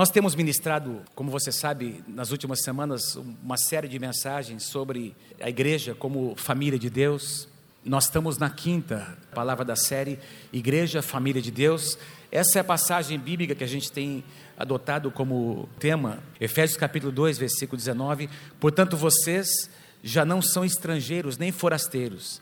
Nós temos ministrado, como você sabe, nas últimas semanas, uma série de mensagens sobre a igreja como família de Deus. Nós estamos na quinta palavra da série, Igreja, Família de Deus. Essa é a passagem bíblica que a gente tem adotado como tema, Efésios capítulo 2, versículo 19. Portanto, vocês já não são estrangeiros nem forasteiros,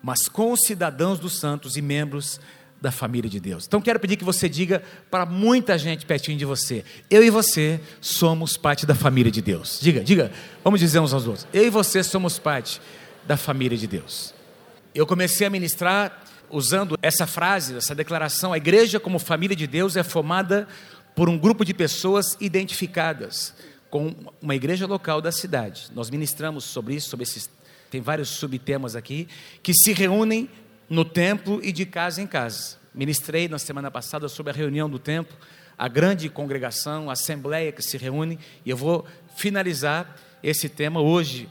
mas concidadãos dos santos e membros da família de Deus. Então quero pedir que você diga para muita gente pertinho de você: eu e você somos parte da família de Deus. Diga, diga, vamos dizer uns aos outros: eu e você somos parte da família de Deus. Eu comecei a ministrar usando essa frase, essa declaração: a igreja, como família de Deus, é formada por um grupo de pessoas identificadas com uma igreja local da cidade. Nós ministramos sobre isso, sobre esses. Tem vários subtemas aqui, que se reúnem no templo e de casa em casa. Ministrei na semana passada sobre a reunião do templo, a grande congregação, a assembleia que se reúne, e eu vou finalizar esse tema hoje.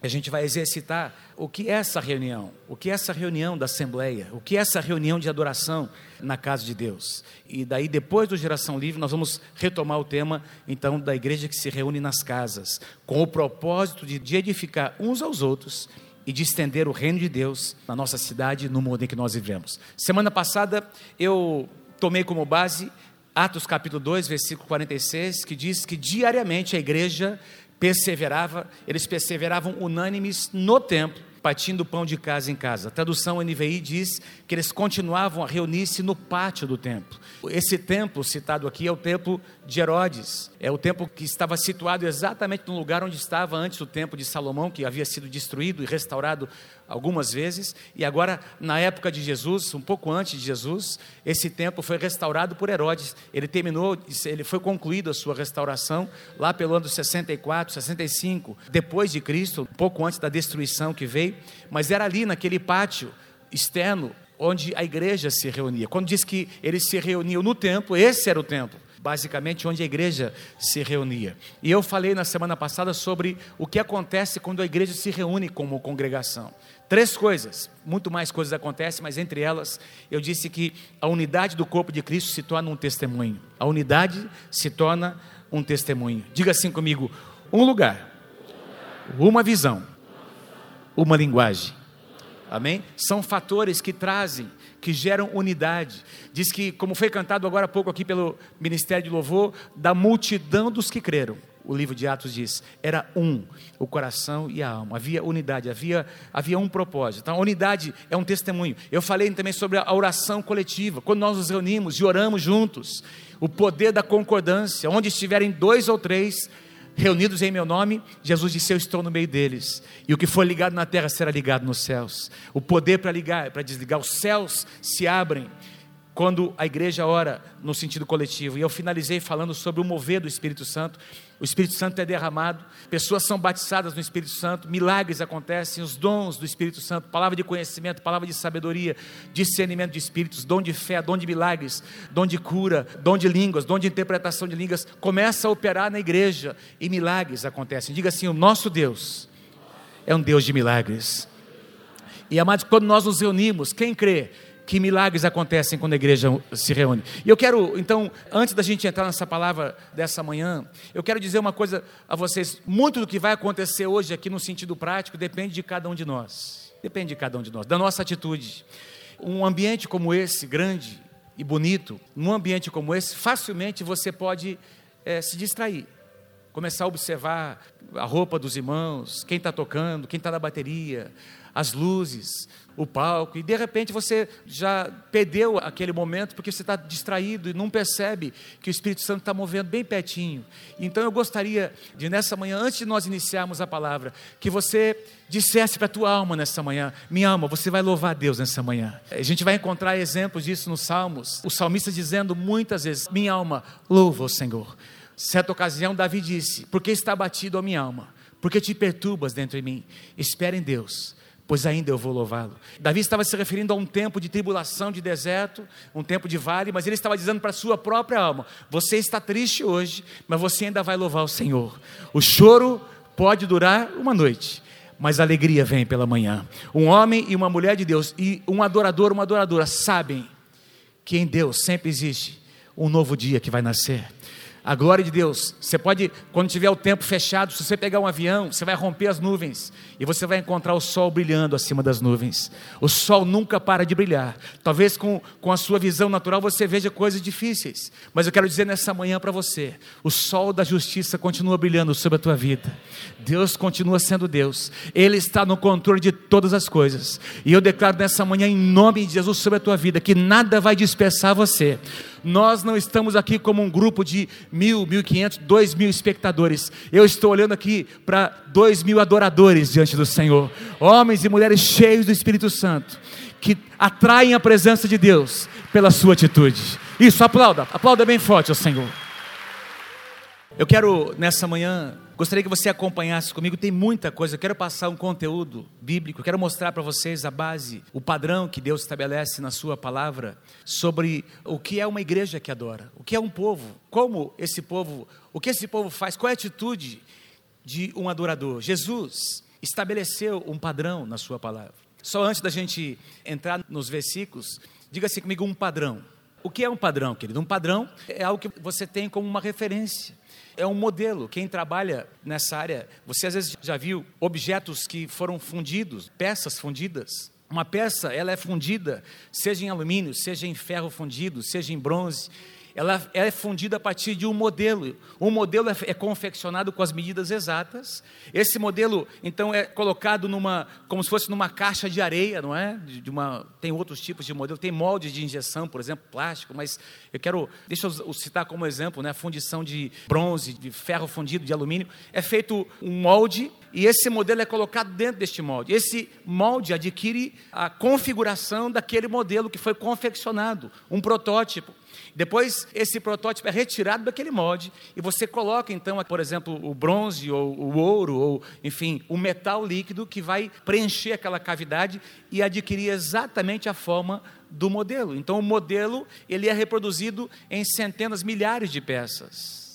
A gente vai exercitar o que é essa reunião, o que é essa reunião da Assembleia, o que é essa reunião de adoração na casa de Deus. E daí, depois do Geração Livre, nós vamos retomar o tema, então, da igreja que se reúne nas casas, com o propósito de edificar uns aos outros e de estender o reino de Deus na nossa cidade, no mundo em que nós vivemos. Semana passada eu tomei como base Atos capítulo 2, versículo 46, que diz que diariamente a igreja perseverava, eles perseveravam unânimes no templo, partindo pão de casa em casa. A tradução NVI diz que eles continuavam a reunir-se no pátio do templo. Esse templo citado aqui é o templo de Herodes. É o templo que estava situado exatamente no lugar onde estava antes o templo de Salomão, que havia sido destruído e restaurado algumas vezes. E agora, na época de Jesus, um pouco antes de Jesus, esse templo foi restaurado por Herodes. Ele terminou, ele foi concluído a sua restauração lá pelo ano 64, 65, depois de Cristo, um pouco antes da destruição que veio. Mas era ali, naquele pátio externo, onde a igreja se reunia. Quando diz que eles se reuniam no templo, esse era o templo, basicamente onde a igreja se reunia. E eu falei na semana passada sobre o que acontece quando a igreja se reúne como congregação. Três coisas, muito mais coisas acontecem, mas entre elas eu disse que a unidade do corpo de Cristo se torna um testemunho. A unidade se torna um testemunho. Diga assim comigo: um lugar, uma visão, uma linguagem Amém? São fatores que trazem, que geram unidade. Diz que, como foi cantado agora há pouco aqui pelo Ministério de Louvor, da multidão dos que creram. O livro de Atos diz: era um, o coração e a alma. Havia unidade, havia, havia um propósito. Então, a unidade é um testemunho. Eu falei também sobre a oração coletiva. Quando nós nos reunimos e oramos juntos, o poder da concordância, onde estiverem dois ou três reunidos em meu nome, Jesus disse: Eu estou no meio deles. E o que for ligado na terra será ligado nos céus. O poder para ligar, para desligar, os céus se abrem quando a igreja ora no sentido coletivo. E eu finalizei falando sobre o mover do Espírito Santo. O Espírito Santo é derramado, pessoas são batizadas no Espírito Santo, milagres acontecem, os dons do Espírito Santo, palavra de conhecimento, palavra de sabedoria, discernimento de espíritos, dom de fé, dom de milagres, dom de cura, dom de línguas, dom de interpretação de línguas, começa a operar na igreja e milagres acontecem. Diga assim: o nosso Deus é um Deus de milagres. E amados, quando nós nos reunimos, quem crê que milagres acontecem quando a igreja se reúne. E eu quero, então, antes da gente entrar nessa palavra dessa manhã, eu quero dizer uma coisa a vocês: muito do que vai acontecer hoje aqui no sentido prático depende de cada um de nós. Depende de cada um de nós, da nossa atitude. Um ambiente como esse, grande e bonito, num ambiente como esse, facilmente você pode é, se distrair começar a observar a roupa dos irmãos, quem está tocando, quem está na bateria, as luzes, o palco, e de repente você já perdeu aquele momento porque você está distraído e não percebe que o Espírito Santo está movendo bem pertinho. Então eu gostaria de, nessa manhã, antes de nós iniciarmos a palavra, que você dissesse para a tua alma nessa manhã: Minha alma, você vai louvar Deus nessa manhã. A gente vai encontrar exemplos disso nos Salmos, o salmista dizendo muitas vezes: Minha alma, louva o Senhor. Certa ocasião, Davi disse: Por que está abatido a minha alma? Porque te perturbas dentro de mim. Espera em Deus pois ainda eu vou louvá-lo. Davi estava se referindo a um tempo de tribulação, de deserto, um tempo de vale, mas ele estava dizendo para a sua própria alma: Você está triste hoje, mas você ainda vai louvar o Senhor. O choro pode durar uma noite, mas a alegria vem pela manhã. Um homem e uma mulher de Deus, e um adorador, uma adoradora, sabem que em Deus sempre existe um novo dia que vai nascer. A glória de Deus. Você pode, quando tiver o tempo fechado, se você pegar um avião, você vai romper as nuvens e você vai encontrar o sol brilhando acima das nuvens. O sol nunca para de brilhar. Talvez com, com a sua visão natural você veja coisas difíceis, mas eu quero dizer nessa manhã para você: o sol da justiça continua brilhando sobre a tua vida. Deus continua sendo Deus, Ele está no controle de todas as coisas. E eu declaro nessa manhã, em nome de Jesus, sobre a tua vida, que nada vai dispersar você. Nós não estamos aqui como um grupo de mil, mil e quinhentos, dois mil espectadores. Eu estou olhando aqui para dois mil adoradores diante do Senhor, homens e mulheres cheios do Espírito Santo, que atraem a presença de Deus pela sua atitude. Isso, aplauda, aplauda bem forte ao Senhor. Eu quero nessa manhã Gostaria que você acompanhasse comigo, tem muita coisa. Eu quero passar um conteúdo bíblico, quero mostrar para vocês a base, o padrão que Deus estabelece na Sua palavra sobre o que é uma igreja que adora, o que é um povo, como esse povo, o que esse povo faz, qual é a atitude de um adorador. Jesus estabeleceu um padrão na Sua palavra. Só antes da gente entrar nos versículos, diga-se comigo um padrão. O que é um padrão, querido? Um padrão é algo que você tem como uma referência é um modelo. Quem trabalha nessa área, você às vezes já viu objetos que foram fundidos, peças fundidas. Uma peça, ela é fundida, seja em alumínio, seja em ferro fundido, seja em bronze ela é fundida a partir de um modelo. Um modelo é, é, confeccionado com as medidas exatas. Esse modelo, então, é colocado numa, como se fosse numa caixa de areia, não é? De, uma, tem outros tipos de modelo, tem molde de injeção, por exemplo, plástico, mas eu quero, deixa eu citar como exemplo, né? A fundição de bronze, de ferro fundido, de alumínio, é feito um molde e esse modelo é colocado dentro deste molde. Esse molde adquire a configuração daquele modelo que foi confeccionado, um protótipo. Depois, esse protótipo é retirado daquele molde e você coloca, então, por exemplo, o bronze ou o ouro, ou, enfim, o metal líquido que vai preencher aquela cavidade e adquirir exatamente a forma do modelo. Então, o modelo ele é reproduzido em centenas, milhares de peças.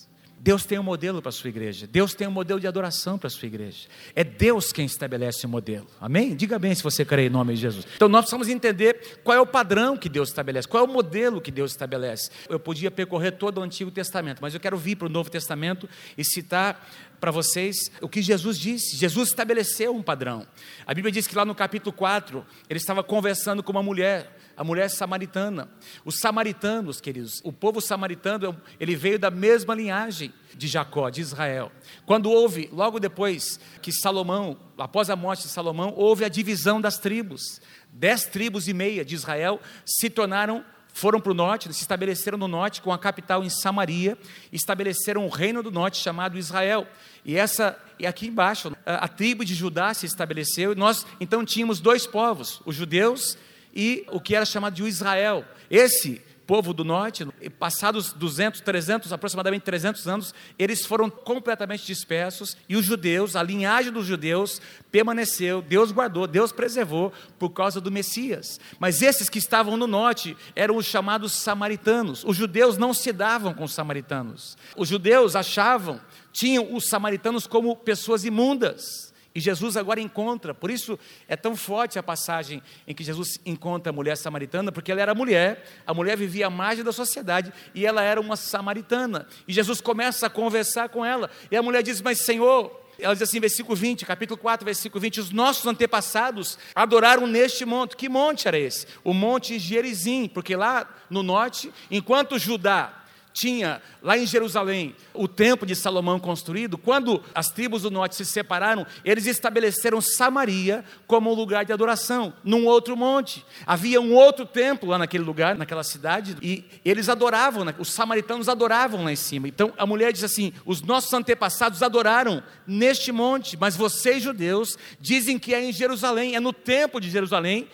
Deus tem um modelo para a sua igreja. Deus tem um modelo de adoração para a sua igreja. É Deus quem estabelece o modelo. Amém? Diga bem se você crê em nome de Jesus. Então nós precisamos entender qual é o padrão que Deus estabelece, qual é o modelo que Deus estabelece. Eu podia percorrer todo o Antigo Testamento, mas eu quero vir para o Novo Testamento e citar para vocês o que Jesus disse. Jesus estabeleceu um padrão. A Bíblia diz que lá no capítulo 4, ele estava conversando com uma mulher a mulher samaritana. Os samaritanos, queridos, o povo samaritano, ele veio da mesma linhagem de Jacó, de Israel. Quando houve, logo depois que Salomão, após a morte de Salomão, houve a divisão das tribos. Dez tribos e meia de Israel se tornaram foram para o norte, se estabeleceram no norte, com a capital em Samaria, estabeleceram um reino do norte chamado Israel. E essa, e aqui embaixo, a, a tribo de Judá se estabeleceu, e nós então tínhamos dois povos, os judeus e o que era chamado de Israel. Esse povo do norte, passados 200, 300, aproximadamente 300 anos, eles foram completamente dispersos e os judeus, a linhagem dos judeus permaneceu, Deus guardou, Deus preservou por causa do Messias. Mas esses que estavam no norte eram os chamados samaritanos. Os judeus não se davam com os samaritanos. Os judeus achavam, tinham os samaritanos como pessoas imundas. E Jesus agora encontra, por isso é tão forte a passagem em que Jesus encontra a mulher samaritana, porque ela era mulher, a mulher vivia à margem da sociedade e ela era uma samaritana. E Jesus começa a conversar com ela, e a mulher diz: Mas Senhor, ela diz assim, versículo 20, capítulo 4, versículo 20: Os nossos antepassados adoraram neste monte. Que monte era esse? O monte Gerizim, porque lá no norte, enquanto Judá tinha lá em Jerusalém o templo de Salomão construído, quando as tribos do norte se separaram, eles estabeleceram Samaria como um lugar de adoração, num outro monte. Havia um outro templo lá naquele lugar, naquela cidade, e eles adoravam, né? os samaritanos adoravam lá em cima. Então a mulher diz assim: os nossos antepassados adoraram neste monte, mas vocês, judeus, dizem que é em Jerusalém, é no templo de Jerusalém,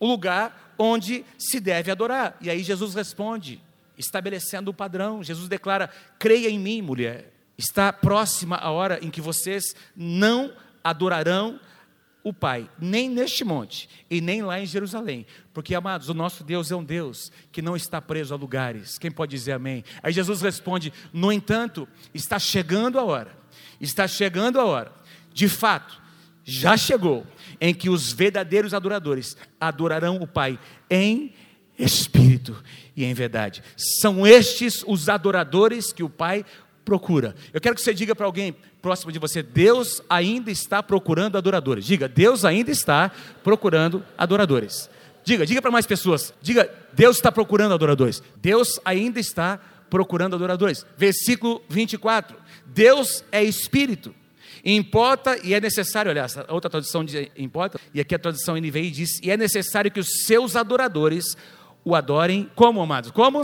o lugar onde se deve adorar. E aí Jesus responde: estabelecendo o padrão. Jesus declara: creia em mim, mulher. Está próxima a hora em que vocês não adorarão o Pai, nem neste monte e nem lá em Jerusalém, porque amados, o nosso Deus é um Deus que não está preso a lugares. Quem pode dizer amém? Aí Jesus responde: No entanto, está chegando a hora, está chegando a hora, de fato, já chegou, em que os verdadeiros adoradores adorarão o Pai em espírito e em verdade. São estes os adoradores que o Pai procura. Eu quero que você diga para alguém próximo de você: Deus ainda está procurando adoradores. Diga, Deus ainda está procurando adoradores. Diga, diga para mais pessoas. Diga, Deus está procurando adoradores. Deus ainda está procurando adoradores. Versículo 24. Deus é espírito. Importa e é necessário, olha, essa outra tradução diz importa, e aqui a tradução NVI diz, e é necessário que os seus adoradores o adorem como, amados? Como?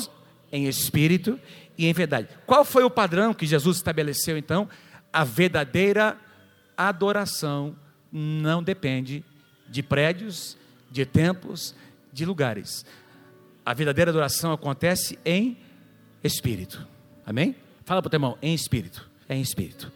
Em espírito e em verdade. Qual foi o padrão que Jesus estabeleceu então? A verdadeira adoração não depende de prédios, de templos, de lugares. A verdadeira adoração acontece em espírito. Amém? Fala para o teu irmão, em espírito. É em espírito.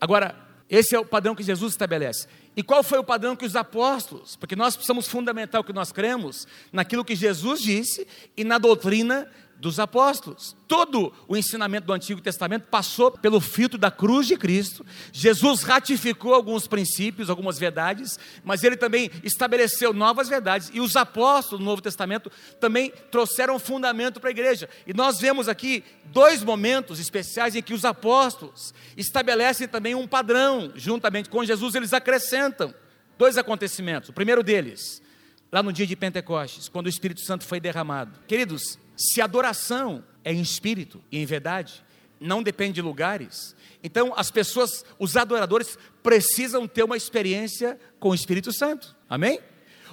Agora, esse é o padrão que Jesus estabelece. E qual foi o padrão que os apóstolos? Porque nós precisamos fundamentar o que nós cremos naquilo que Jesus disse e na doutrina dos apóstolos. Todo o ensinamento do Antigo Testamento passou pelo filtro da cruz de Cristo. Jesus ratificou alguns princípios, algumas verdades, mas ele também estabeleceu novas verdades. E os apóstolos do Novo Testamento também trouxeram fundamento para a igreja. E nós vemos aqui dois momentos especiais em que os apóstolos estabelecem também um padrão, juntamente com Jesus, eles acrescentam dois acontecimentos. O primeiro deles, lá no dia de Pentecostes, quando o Espírito Santo foi derramado. Queridos, se adoração é em espírito e em verdade, não depende de lugares, então as pessoas, os adoradores, precisam ter uma experiência com o Espírito Santo. Amém?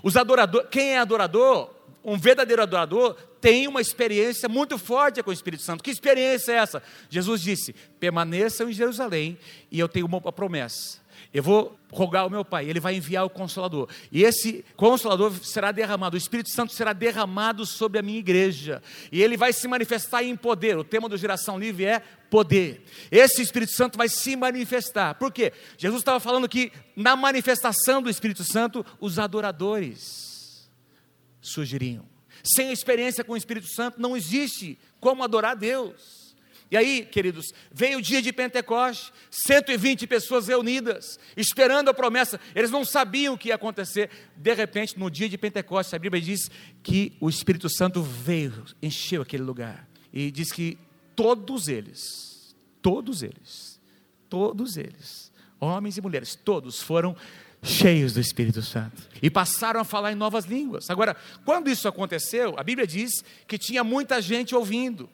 Os adoradores, quem é adorador, um verdadeiro adorador, tem uma experiência muito forte com o Espírito Santo. Que experiência é essa? Jesus disse: permaneçam em Jerusalém e eu tenho uma promessa eu vou rogar ao meu Pai, Ele vai enviar o Consolador. E esse Consolador será derramado, o Espírito Santo será derramado sobre a minha igreja. E ele vai se manifestar em poder. O tema do Geração Livre é poder. Esse Espírito Santo vai se manifestar. Por quê? Jesus estava falando que na manifestação do Espírito Santo, os adoradores surgiriam. Sem experiência com o Espírito Santo, não existe como adorar Deus. E aí, queridos, veio o dia de Pentecoste, 120 pessoas reunidas, esperando a promessa. Eles não sabiam o que ia acontecer. De repente, no dia de Pentecoste, a Bíblia diz que o Espírito Santo veio, encheu aquele lugar. E diz que todos eles, todos eles, todos eles, homens e mulheres, todos foram cheios do Espírito Santo e passaram a falar em novas línguas. Agora, quando isso aconteceu, a Bíblia diz que tinha muita gente ouvindo.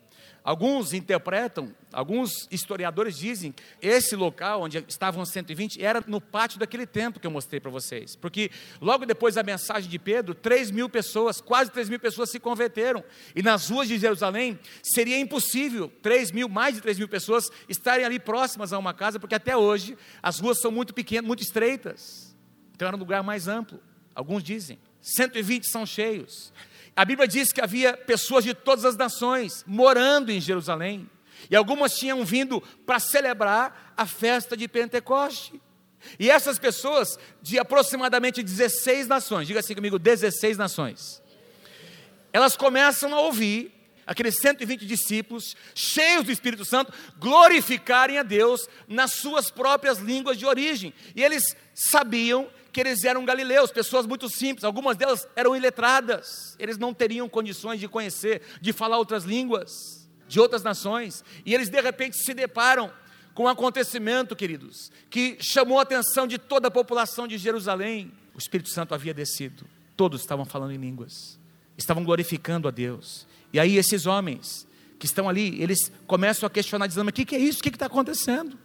Alguns interpretam, alguns historiadores dizem, esse local onde estavam os 120 era no pátio daquele templo que eu mostrei para vocês. Porque logo depois da mensagem de Pedro, 3 mil pessoas, quase 3 mil pessoas se converteram. E nas ruas de Jerusalém seria impossível 3 mil, mais de 3 mil pessoas estarem ali próximas a uma casa, porque até hoje as ruas são muito pequenas, muito estreitas. Então era um lugar mais amplo. Alguns dizem. 120 são cheios. A Bíblia diz que havia pessoas de todas as nações morando em Jerusalém. E algumas tinham vindo para celebrar a festa de Pentecoste. E essas pessoas, de aproximadamente 16 nações, diga assim comigo: 16 nações. Elas começam a ouvir aqueles 120 discípulos, cheios do Espírito Santo, glorificarem a Deus nas suas próprias línguas de origem. E eles sabiam que eles eram galileus, pessoas muito simples, algumas delas eram iletradas, eles não teriam condições de conhecer, de falar outras línguas, de outras nações, e eles de repente se deparam com um acontecimento, queridos, que chamou a atenção de toda a população de Jerusalém. O Espírito Santo havia descido, todos estavam falando em línguas, estavam glorificando a Deus, e aí esses homens que estão ali, eles começam a questionar, dizendo: o que, que é isso? O que está acontecendo?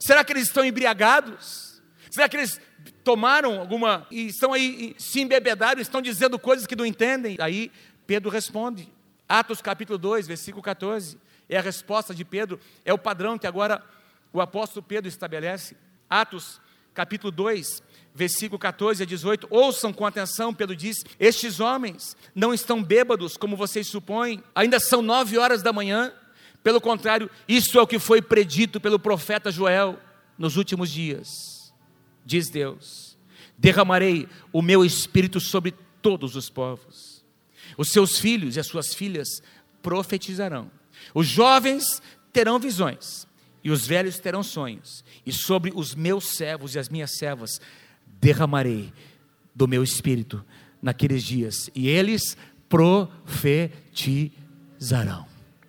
Será que eles estão embriagados? Será que eles tomaram alguma e estão aí se embebedaram, estão dizendo coisas que não entendem. Aí Pedro responde. Atos capítulo 2, versículo 14. É a resposta de Pedro, é o padrão que agora o apóstolo Pedro estabelece. Atos capítulo 2, versículo 14 a 18. Ouçam com atenção, Pedro diz: Estes homens não estão bêbados, como vocês supõem, ainda são nove horas da manhã. Pelo contrário, isso é o que foi predito pelo profeta Joel nos últimos dias diz Deus: derramarei o meu espírito sobre todos os povos. Os seus filhos e as suas filhas profetizarão. Os jovens terão visões e os velhos terão sonhos. E sobre os meus servos e as minhas servas derramarei do meu espírito naqueles dias e eles profetizarão.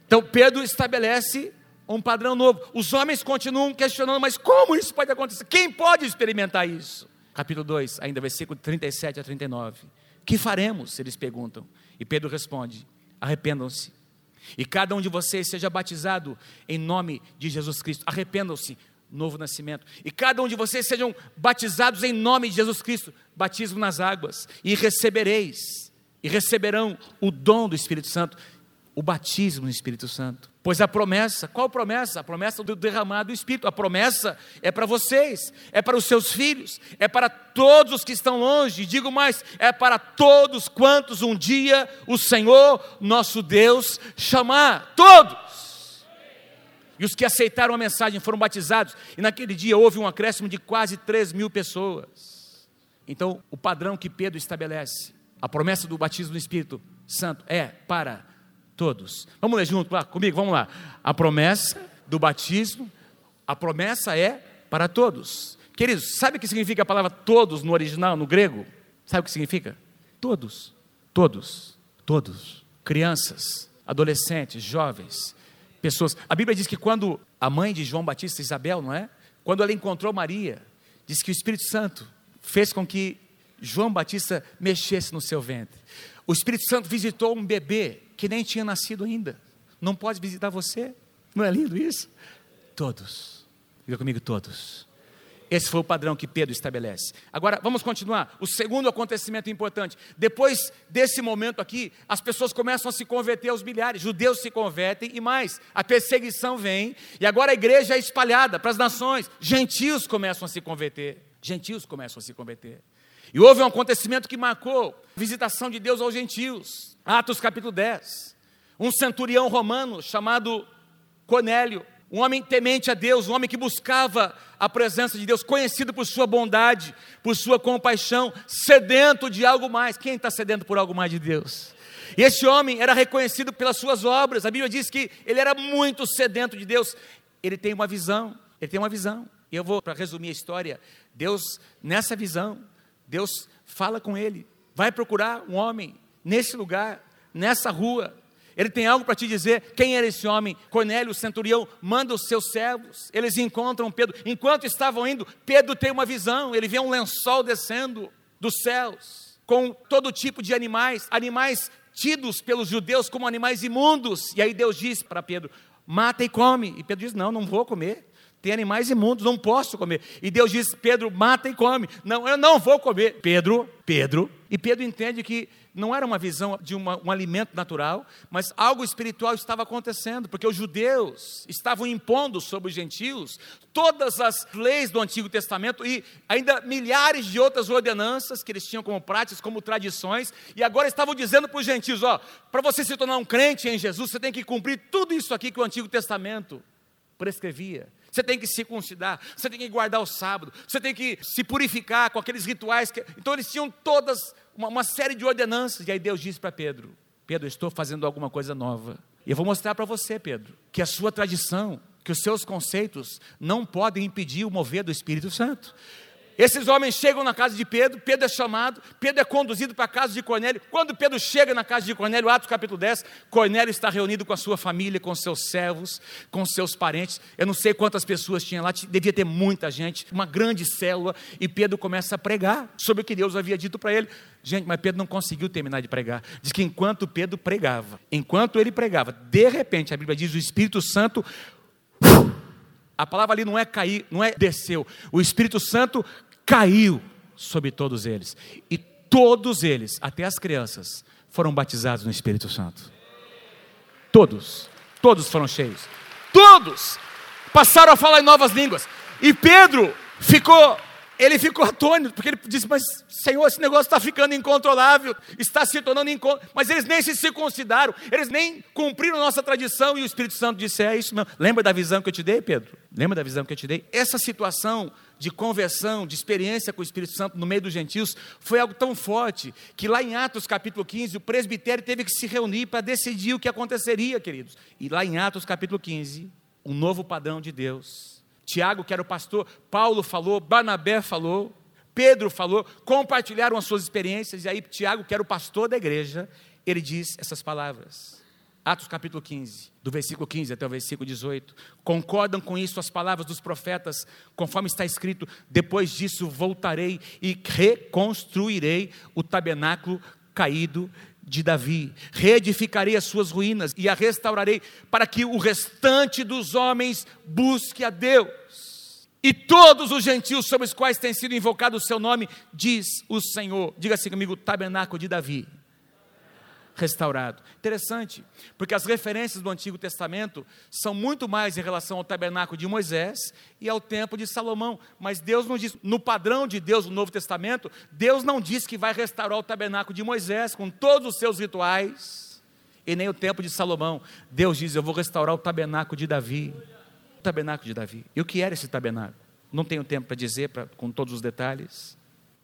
Então Pedro estabelece um padrão novo. Os homens continuam questionando, mas como isso pode acontecer? Quem pode experimentar isso? Capítulo 2, ainda versículo 37 a 39. Que faremos? Eles perguntam. E Pedro responde: arrependam-se. E cada um de vocês seja batizado em nome de Jesus Cristo. Arrependam-se, novo nascimento. E cada um de vocês sejam batizados em nome de Jesus Cristo, batismo nas águas, e recebereis, e receberão o dom do Espírito Santo, o batismo no Espírito Santo. Pois a promessa, qual promessa? A promessa do derramado do Espírito. A promessa é para vocês, é para os seus filhos, é para todos os que estão longe. Digo mais, é para todos quantos um dia o Senhor, nosso Deus, chamar. Todos! E os que aceitaram a mensagem foram batizados. E naquele dia houve um acréscimo de quase 3 mil pessoas. Então, o padrão que Pedro estabelece, a promessa do batismo no Espírito Santo é para todos. Vamos ler junto lá comigo, vamos lá. A promessa do batismo, a promessa é para todos. Queridos, sabe o que significa a palavra todos no original, no grego? Sabe o que significa? Todos. Todos. Todos. Crianças, adolescentes, jovens, pessoas. A Bíblia diz que quando a mãe de João Batista, Isabel, não é? Quando ela encontrou Maria, diz que o Espírito Santo fez com que João Batista mexesse no seu ventre. O Espírito Santo visitou um bebê que nem tinha nascido ainda. Não pode visitar você? Não é lindo isso? Todos. Diga comigo, todos. Esse foi o padrão que Pedro estabelece. Agora, vamos continuar. O segundo acontecimento importante. Depois desse momento aqui, as pessoas começam a se converter aos milhares. Judeus se convertem e mais. A perseguição vem. E agora a igreja é espalhada para as nações. Gentios começam a se converter. Gentios começam a se converter. E houve um acontecimento que marcou a visitação de Deus aos gentios. Atos capítulo 10. Um centurião romano chamado Cornélio, um homem temente a Deus, um homem que buscava a presença de Deus, conhecido por sua bondade, por sua compaixão, sedento de algo mais. Quem está sedento por algo mais de Deus? E esse homem era reconhecido pelas suas obras. A Bíblia diz que ele era muito sedento de Deus. Ele tem uma visão, ele tem uma visão. E eu vou, para resumir a história, Deus, nessa visão, Deus fala com ele, vai procurar um homem nesse lugar, nessa rua. Ele tem algo para te dizer. Quem era esse homem? Cornélio, o centurião, manda os seus servos. Eles encontram Pedro. Enquanto estavam indo, Pedro tem uma visão. Ele vê um lençol descendo dos céus, com todo tipo de animais, animais tidos pelos judeus como animais imundos. E aí Deus diz para Pedro: mata e come. E Pedro diz: não, não vou comer tem animais imundos, não posso comer. E Deus diz: Pedro, mata e come. Não, eu não vou comer. Pedro, Pedro. E Pedro entende que não era uma visão de uma, um alimento natural, mas algo espiritual estava acontecendo, porque os judeus estavam impondo sobre os gentios todas as leis do Antigo Testamento e ainda milhares de outras ordenanças que eles tinham como práticas, como tradições, e agora estavam dizendo para os gentios: ó, para você se tornar um crente em Jesus, você tem que cumprir tudo isso aqui que o Antigo Testamento prescrevia você tem que se circuncidar, você tem que guardar o sábado, você tem que se purificar com aqueles rituais. Que... Então eles tinham todas uma, uma série de ordenanças. E aí Deus disse para Pedro: Pedro, estou fazendo alguma coisa nova. E eu vou mostrar para você, Pedro, que a sua tradição, que os seus conceitos não podem impedir o mover do Espírito Santo. Esses homens chegam na casa de Pedro, Pedro é chamado, Pedro é conduzido para a casa de Cornélio. Quando Pedro chega na casa de Cornélio, Atos capítulo 10, Cornélio está reunido com a sua família, com seus servos, com seus parentes. Eu não sei quantas pessoas tinha lá, devia ter muita gente, uma grande célula, e Pedro começa a pregar sobre o que Deus havia dito para ele. Gente, mas Pedro não conseguiu terminar de pregar. Diz que enquanto Pedro pregava, enquanto ele pregava, de repente, a Bíblia diz, o Espírito Santo a palavra ali não é cair, não é desceu. O Espírito Santo caiu sobre todos eles. E todos eles, até as crianças, foram batizados no Espírito Santo. Todos, todos foram cheios. Todos passaram a falar em novas línguas. E Pedro ficou ele ficou atônito, porque ele disse: Mas, Senhor, esse negócio está ficando incontrolável, está se tornando incontrolável. Mas eles nem se circuncidaram, eles nem cumpriram nossa tradição. E o Espírito Santo disse: É isso mesmo. Lembra da visão que eu te dei, Pedro? Lembra da visão que eu te dei? Essa situação de conversão, de experiência com o Espírito Santo no meio dos gentios, foi algo tão forte que lá em Atos capítulo 15, o presbitério teve que se reunir para decidir o que aconteceria, queridos. E lá em Atos capítulo 15, um novo padrão de Deus Tiago, que era o pastor, Paulo falou, Barnabé falou, Pedro falou, compartilharam as suas experiências, e aí Tiago, que era o pastor da igreja, ele diz essas palavras: Atos capítulo 15, do versículo 15 até o versículo 18. Concordam com isso as palavras dos profetas, conforme está escrito: Depois disso voltarei e reconstruirei o tabernáculo caído de Davi. Reedificarei as suas ruínas e a restaurarei, para que o restante dos homens busque a Deus. E todos os gentios sobre os quais tem sido invocado o seu nome, diz o Senhor. Diga assim comigo: tabernáculo de Davi restaurado. Interessante, porque as referências do Antigo Testamento são muito mais em relação ao tabernáculo de Moisés e ao templo de Salomão, mas Deus não diz, no padrão de Deus no Novo Testamento, Deus não diz que vai restaurar o tabernáculo de Moisés com todos os seus rituais e nem o templo de Salomão. Deus diz, eu vou restaurar o tabernáculo de Davi. O tabernáculo de Davi. E o que era esse tabernáculo? Não tenho tempo para dizer pra, com todos os detalhes.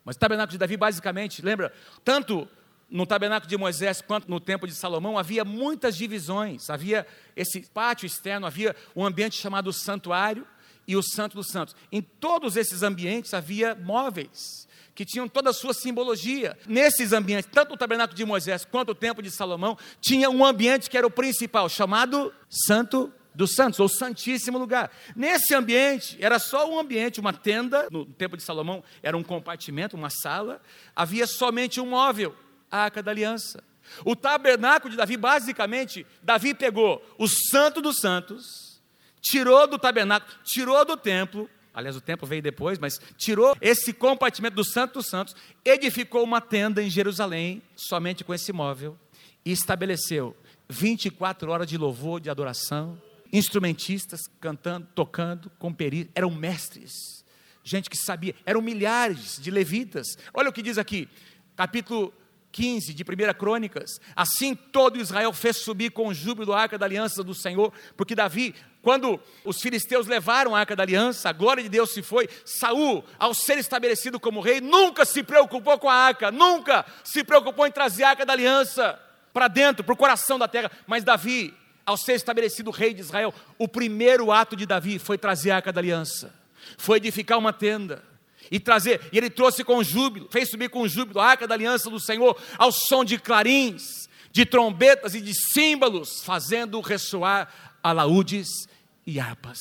Mas o tabernáculo de Davi, basicamente, lembra, tanto no tabernáculo de Moisés quanto no templo de Salomão, havia muitas divisões. Havia esse pátio externo, havia um ambiente chamado santuário e o santo dos santos. Em todos esses ambientes havia móveis que tinham toda a sua simbologia. Nesses ambientes, tanto o tabernáculo de Moisés quanto o templo de Salomão, tinha um ambiente que era o principal, chamado Santo dos Santos, ou Santíssimo Lugar. Nesse ambiente, era só um ambiente, uma tenda, no templo de Salomão era um compartimento, uma sala, havia somente um móvel a arca da aliança. O tabernáculo de Davi, basicamente, Davi pegou o santo dos santos, tirou do tabernáculo, tirou do templo, aliás, o templo veio depois, mas tirou esse compartimento do santo dos santos, edificou uma tenda em Jerusalém, somente com esse móvel, e estabeleceu 24 horas de louvor, de adoração, instrumentistas cantando, tocando, com perícia, eram mestres, gente que sabia, eram milhares de levitas. Olha o que diz aqui, capítulo 15 de 1 Crônicas, assim todo Israel fez subir com júbilo a arca da aliança do Senhor, porque Davi, quando os filisteus levaram a arca da aliança, a glória de Deus se foi, Saul, ao ser estabelecido como rei, nunca se preocupou com a arca, nunca se preocupou em trazer a arca da aliança para dentro, para o coração da terra, mas Davi, ao ser estabelecido rei de Israel, o primeiro ato de Davi foi trazer a arca da aliança, foi edificar uma tenda, e trazer. E ele trouxe com júbilo, fez subir com júbilo a arca da aliança do Senhor ao som de clarins, de trombetas e de símbolos, fazendo ressoar alaúdes e harpas.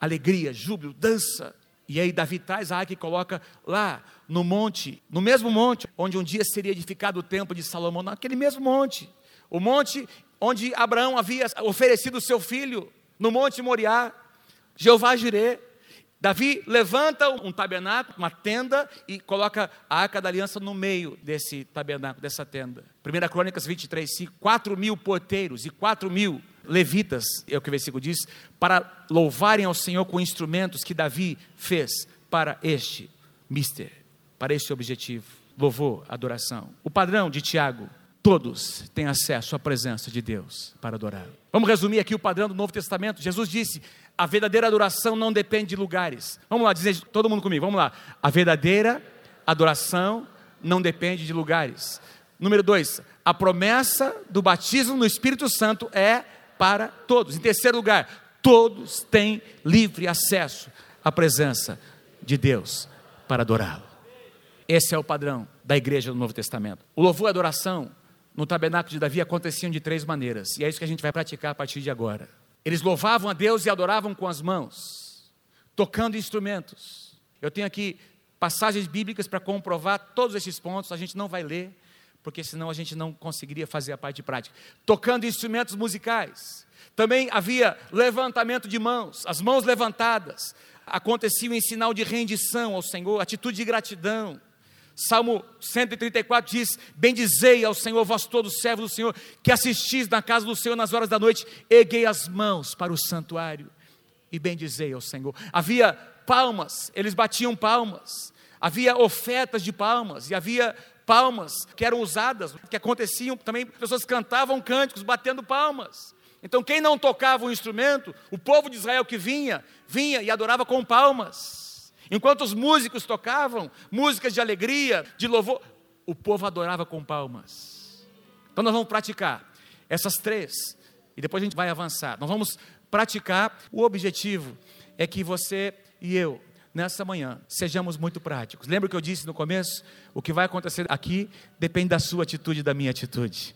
Alegria, júbilo, dança. E aí Davi traz a arca e coloca lá no monte, no mesmo monte onde um dia seria edificado o templo de Salomão, naquele mesmo monte. O monte onde Abraão havia oferecido seu filho, no monte Moriá. Jeová Jireh Davi levanta um tabernáculo, uma tenda, e coloca a arca da aliança no meio desse tabernáculo, dessa tenda. 1 Crônicas 23, 5, 4 mil porteiros e 4 mil levitas, é o que o versículo diz, para louvarem ao Senhor com instrumentos que Davi fez para este mister, para este objetivo. Louvor, adoração. O padrão de Tiago, todos têm acesso à presença de Deus para adorar. Vamos resumir aqui o padrão do Novo Testamento. Jesus disse: a verdadeira adoração não depende de lugares. Vamos lá, dizer todo mundo comigo, vamos lá. A verdadeira adoração não depende de lugares. Número dois, a promessa do batismo no Espírito Santo é para todos. Em terceiro lugar, todos têm livre acesso à presença de Deus para adorá-lo. Esse é o padrão da igreja do Novo Testamento. O louvor e a adoração no tabernáculo de Davi aconteciam de três maneiras, e é isso que a gente vai praticar a partir de agora. Eles louvavam a Deus e adoravam com as mãos, tocando instrumentos. Eu tenho aqui passagens bíblicas para comprovar todos esses pontos, a gente não vai ler, porque senão a gente não conseguiria fazer a parte prática. Tocando instrumentos musicais. Também havia levantamento de mãos, as mãos levantadas aconteciam em sinal de rendição ao Senhor, atitude de gratidão. Salmo 134 diz: Bendizei ao Senhor, vós todos servos do Senhor, que assistis na casa do Senhor nas horas da noite, erguei as mãos para o santuário e bendizei ao Senhor. Havia palmas, eles batiam palmas, havia ofertas de palmas, e havia palmas que eram usadas, que aconteciam também, pessoas cantavam cânticos batendo palmas. Então, quem não tocava o instrumento, o povo de Israel que vinha, vinha e adorava com palmas. Enquanto os músicos tocavam músicas de alegria, de louvor, o povo adorava com palmas. Então nós vamos praticar essas três e depois a gente vai avançar. Nós vamos praticar. O objetivo é que você e eu nessa manhã sejamos muito práticos. Lembra que eu disse no começo? O que vai acontecer aqui depende da sua atitude e da minha atitude.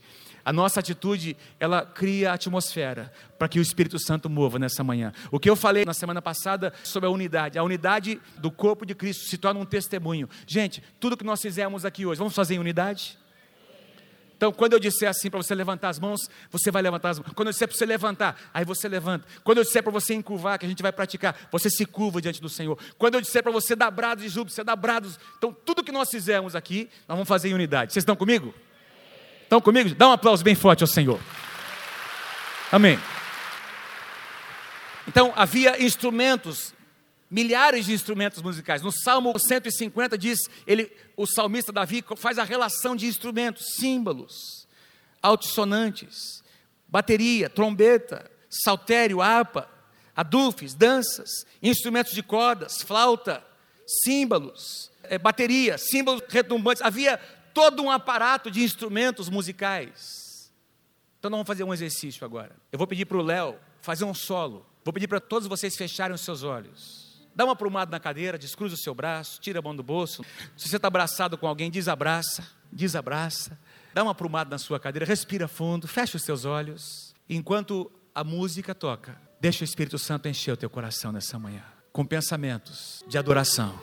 A nossa atitude, ela cria a atmosfera para que o Espírito Santo mova nessa manhã. O que eu falei na semana passada sobre a unidade, a unidade do corpo de Cristo se torna um testemunho. Gente, tudo que nós fizemos aqui hoje, vamos fazer em unidade? Então, quando eu disser assim para você levantar as mãos, você vai levantar as mãos. Quando eu disser para você levantar, aí você levanta. Quando eu disser para você encurvar, que a gente vai praticar, você se curva diante do Senhor. Quando eu disser para você dar brados de júbilo, você dá brados. Então, tudo que nós fizermos aqui, nós vamos fazer em unidade. Vocês estão comigo? Estão comigo? Dá um aplauso bem forte ao Senhor. Amém. Então, havia instrumentos milhares de instrumentos musicais. No Salmo 150 diz, ele, o salmista Davi faz a relação de instrumentos, símbolos, altissonantes, bateria, trombeta, saltério, harpa, adufes, danças, instrumentos de cordas, flauta, símbolos, é, bateria, símbolos retumbantes. Havia todo um aparato de instrumentos musicais. Então nós vamos fazer um exercício agora. Eu vou pedir para o Léo fazer um solo. Vou pedir para todos vocês fecharem os seus olhos. Dá uma aprumada na cadeira, descruza o seu braço, tira a mão do bolso. Se você está abraçado com alguém, desabraça, desabraça. Dá uma aprumada na sua cadeira, respira fundo, fecha os seus olhos. Enquanto a música toca, deixa o Espírito Santo encher o teu coração nessa manhã, com pensamentos de adoração.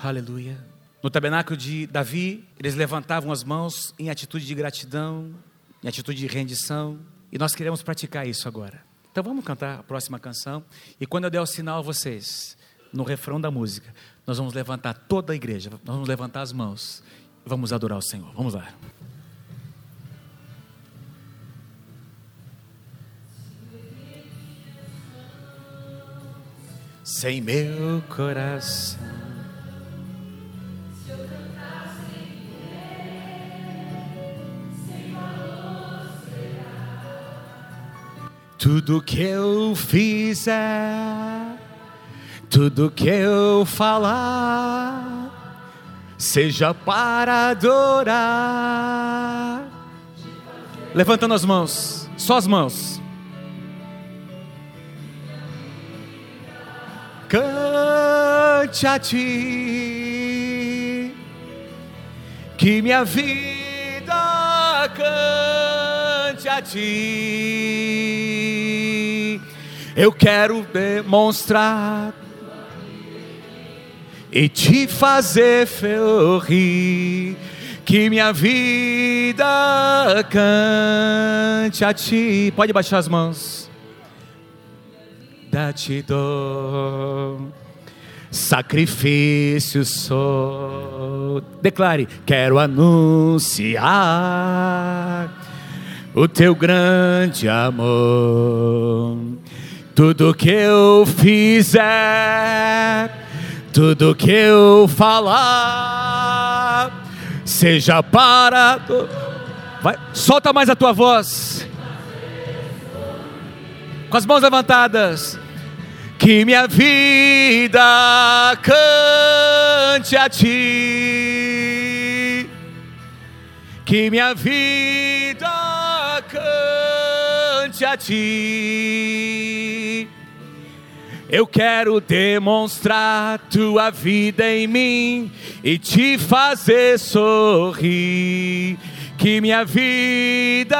Aleluia. No tabernáculo de Davi, eles levantavam as mãos em atitude de gratidão, em atitude de rendição, e nós queremos praticar isso agora. Então vamos cantar a próxima canção, e quando eu der o sinal a vocês, no refrão da música, nós vamos levantar toda a igreja, nós vamos levantar as mãos, e vamos adorar o Senhor. Vamos lá. Sem meu coração Tudo que eu fizer, tudo que eu falar, seja para adorar. Levantando as mãos, só as mãos. Cante a ti, que minha vida cante a ti eu quero demonstrar e te fazer sorrir. Que minha vida cante a ti. Pode baixar as mãos. Dor, sacrifício sou. Declare: Quero anunciar o teu grande amor. Tudo que eu fizer, tudo que eu falar, seja para. Vai, solta mais a tua voz. Com as mãos levantadas. Que minha vida cante a ti. Que minha vida cante a ti. Eu quero demonstrar tua vida em mim e te fazer sorrir. Que minha vida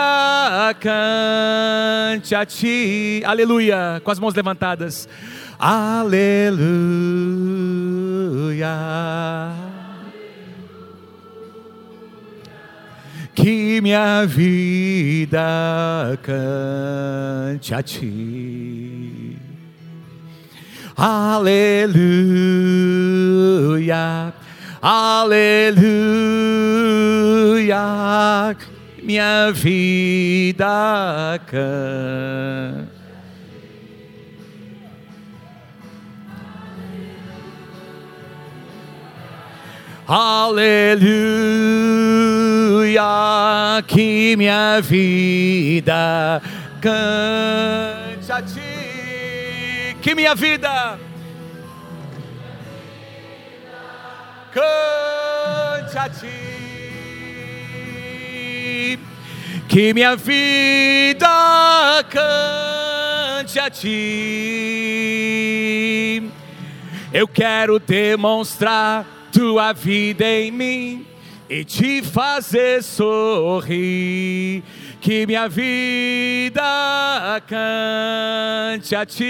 cante a ti. Aleluia. Com as mãos levantadas. Aleluia. Que minha vida cante a ti. Aleluia, aleluia, minha vida canta. Aleluia, que minha vida cante a ti, que minha vida cante a ti, que minha vida cante a ti. Eu quero demonstrar tua vida em mim e te fazer sorrir. Que minha vida cante a ti.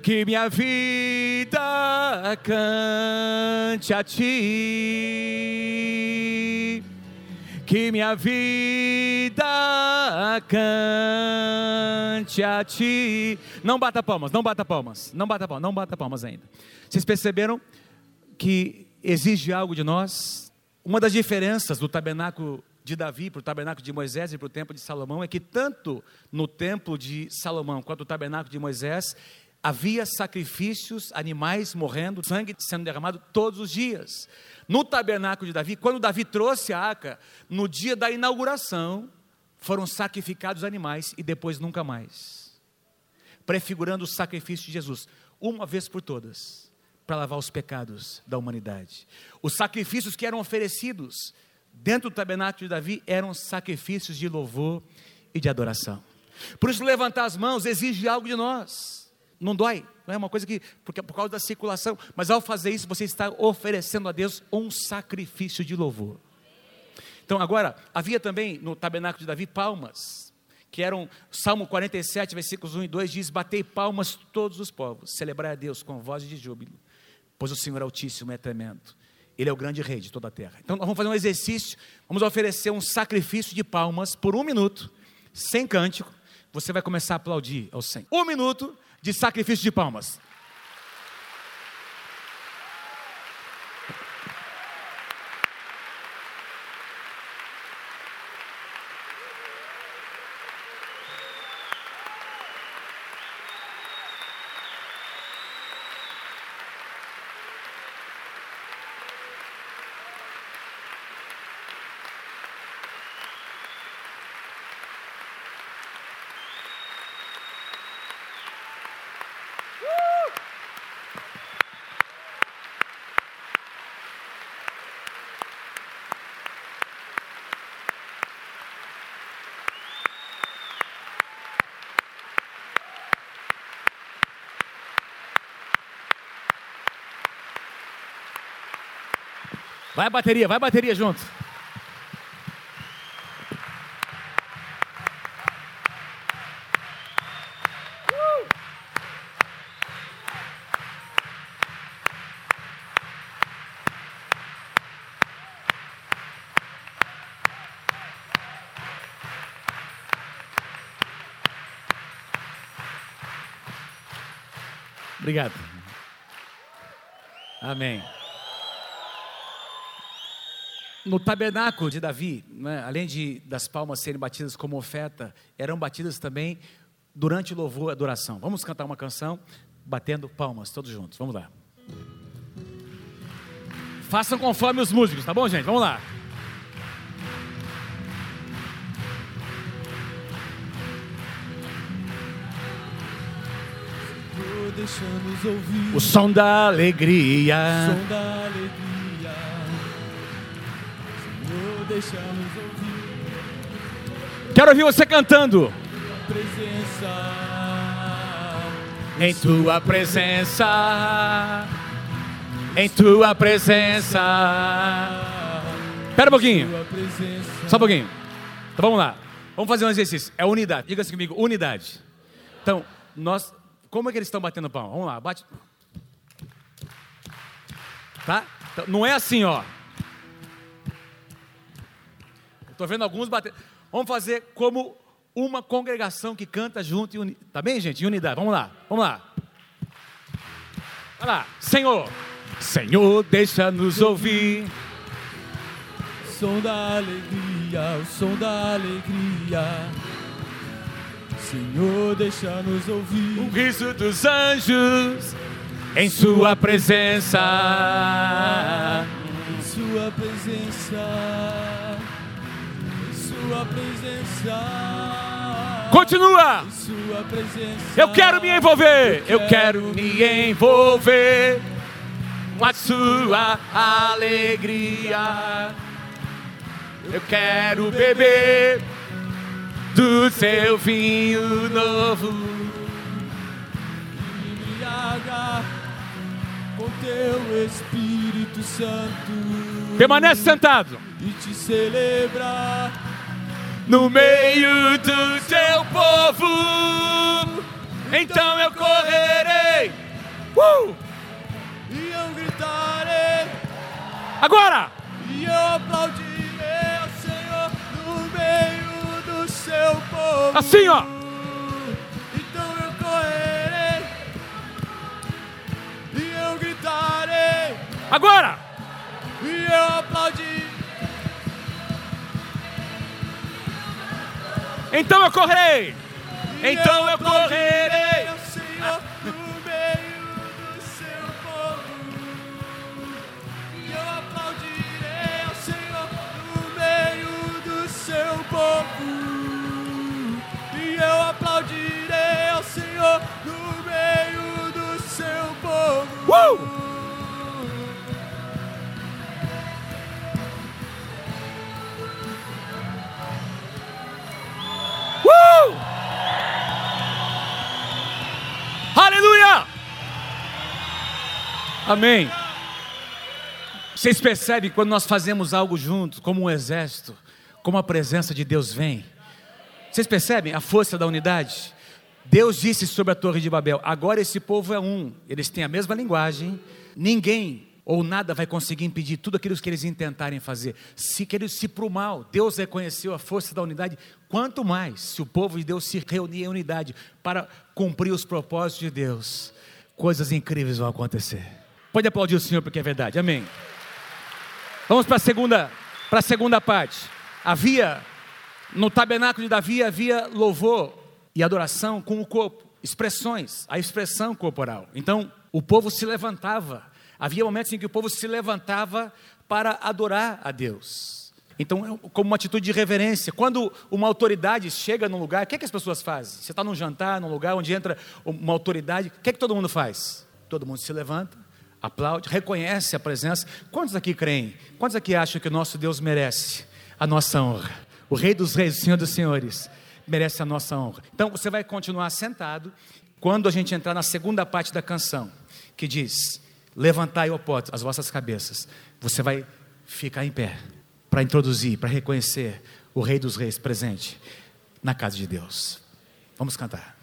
Que minha vida cante a ti. Que minha vida cante a ti. Não bata palmas, não bata palmas, não bata palmas, não bata palmas ainda. Vocês perceberam que exige algo de nós? Uma das diferenças do tabernáculo de Davi para o tabernáculo de Moisés e para o templo de Salomão é que tanto no templo de Salomão quanto no tabernáculo de Moisés havia sacrifícios, animais morrendo, sangue sendo derramado todos os dias. No tabernáculo de Davi, quando Davi trouxe a arca, no dia da inauguração, foram sacrificados animais e depois nunca mais. Prefigurando o sacrifício de Jesus, uma vez por todas, para lavar os pecados da humanidade. Os sacrifícios que eram oferecidos dentro do tabernáculo de Davi eram sacrifícios de louvor e de adoração. Por isso, levantar as mãos exige algo de nós. Não dói, não é uma coisa que, porque por causa da circulação, mas ao fazer isso, você está oferecendo a Deus um sacrifício de louvor. Então, agora, havia também no tabernáculo de Davi palmas, que eram, Salmo 47, versículos 1 e 2 diz: Batei palmas todos os povos, celebrai a Deus com voz de júbilo, pois o Senhor Altíssimo é tremendo. Ele é o grande rei de toda a terra. Então, nós vamos fazer um exercício, vamos oferecer um sacrifício de palmas por um minuto, sem cântico. Você vai começar a aplaudir ao Senhor. Um minuto de sacrifício de palmas. Vai bateria, vai bateria junto. Obrigado. Amém. No tabernáculo de Davi, né, além de das palmas serem batidas como oferta, eram batidas também durante o louvor e adoração. Vamos cantar uma canção batendo palmas, todos juntos. Vamos lá. Façam conforme os músicos, tá bom, gente? Vamos lá. O som da alegria. o som da alegria. Senhor, deixa-nos ouvir Quero ouvir você cantando. Em tua presença. Em tua presença. Espera um pouquinho. Só um pouquinho. Então vamos lá. Vamos fazer um exercício. É unidade. Diga assim comigo, unidade. Então, nós. Como é que eles estão batendo palma? Vamos lá, bate. Tá? Então, não é assim, ó. Estou vendo alguns batendo. Vamos fazer como uma congregação que canta junto e uni... Tá bem, gente? Em unidade. Vamos lá. Vamos lá. Vai lá. Senhor. Senhor, deixa-nos ouvir. som da alegria, o som da alegria. Senhor, deixa-nos O ouvir riso dos anjos em sua presença. em Sua presença, em Sua presença, Continua. Sua presença. Eu quero me envolver. Eu quero me envolver com a sua alegria. Eu quero beber do seu vinho novo. embriagar com Teu Espírito Santo Permanece sentado. e te celebrar. No meio do teu povo. Então eu correrei. Uh! E eu gritarei, Agora! e eu aplaudirei ao Senhor no meio do seu povo. Assim, ó. Então eu correrei, e eu gritarei, Agora! e eu aplaudirei. Então eu correrei. Então eu correrei. ao Senhor no meio do seu povo. E eu aplaudirei ao Senhor no meio do seu povo. E eu aplaudirei ao Senhor no meio do seu povo. Uh! Amém. Vocês percebem quando nós fazemos algo juntos, como um exército, como a presença de Deus vem? Vocês percebem a força da unidade? Deus disse sobre a Torre de Babel: agora esse povo é um, eles têm a mesma linguagem, ninguém ou nada vai conseguir impedir tudo aquilo que eles intentarem fazer. Se queridos, se para o mal, Deus reconheceu a força da unidade, quanto mais se o povo de Deus se reunir em unidade para cumprir os propósitos de Deus, coisas incríveis vão acontecer. Pode aplaudir o Senhor porque é verdade, amém. Vamos para a segunda, para a segunda parte. Havia no tabernáculo de Davi havia louvor e adoração com o corpo, expressões, a expressão corporal. Então, o povo se levantava. Havia momentos em que o povo se levantava para adorar a Deus. Então, como uma atitude de reverência. Quando uma autoridade chega num lugar, o que, é que as pessoas fazem? Você está num jantar, num lugar onde entra uma autoridade, o que, é que todo mundo faz? Todo mundo se levanta, aplaude, reconhece a presença. Quantos aqui creem? Quantos aqui acham que o nosso Deus merece a nossa honra? O Rei dos Reis, o Senhor dos Senhores, merece a nossa honra. Então você vai continuar sentado quando a gente entrar na segunda parte da canção, que diz: Levantai, ó portas, as vossas cabeças. Você vai ficar em pé para introduzir, para reconhecer o Rei dos Reis presente na casa de Deus. Vamos cantar.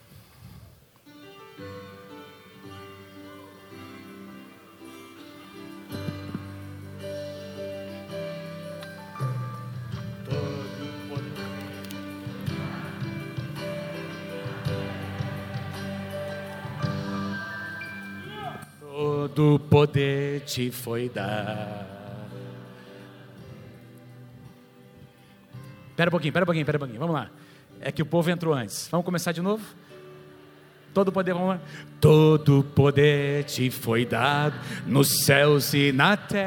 Todo poder te foi dado. Espera um pouquinho, espera um pouquinho, espera um pouquinho. Vamos lá. É que o povo entrou antes. Vamos começar de novo? Todo poder, vamos lá. Todo poder te foi dado nos céus e na terra.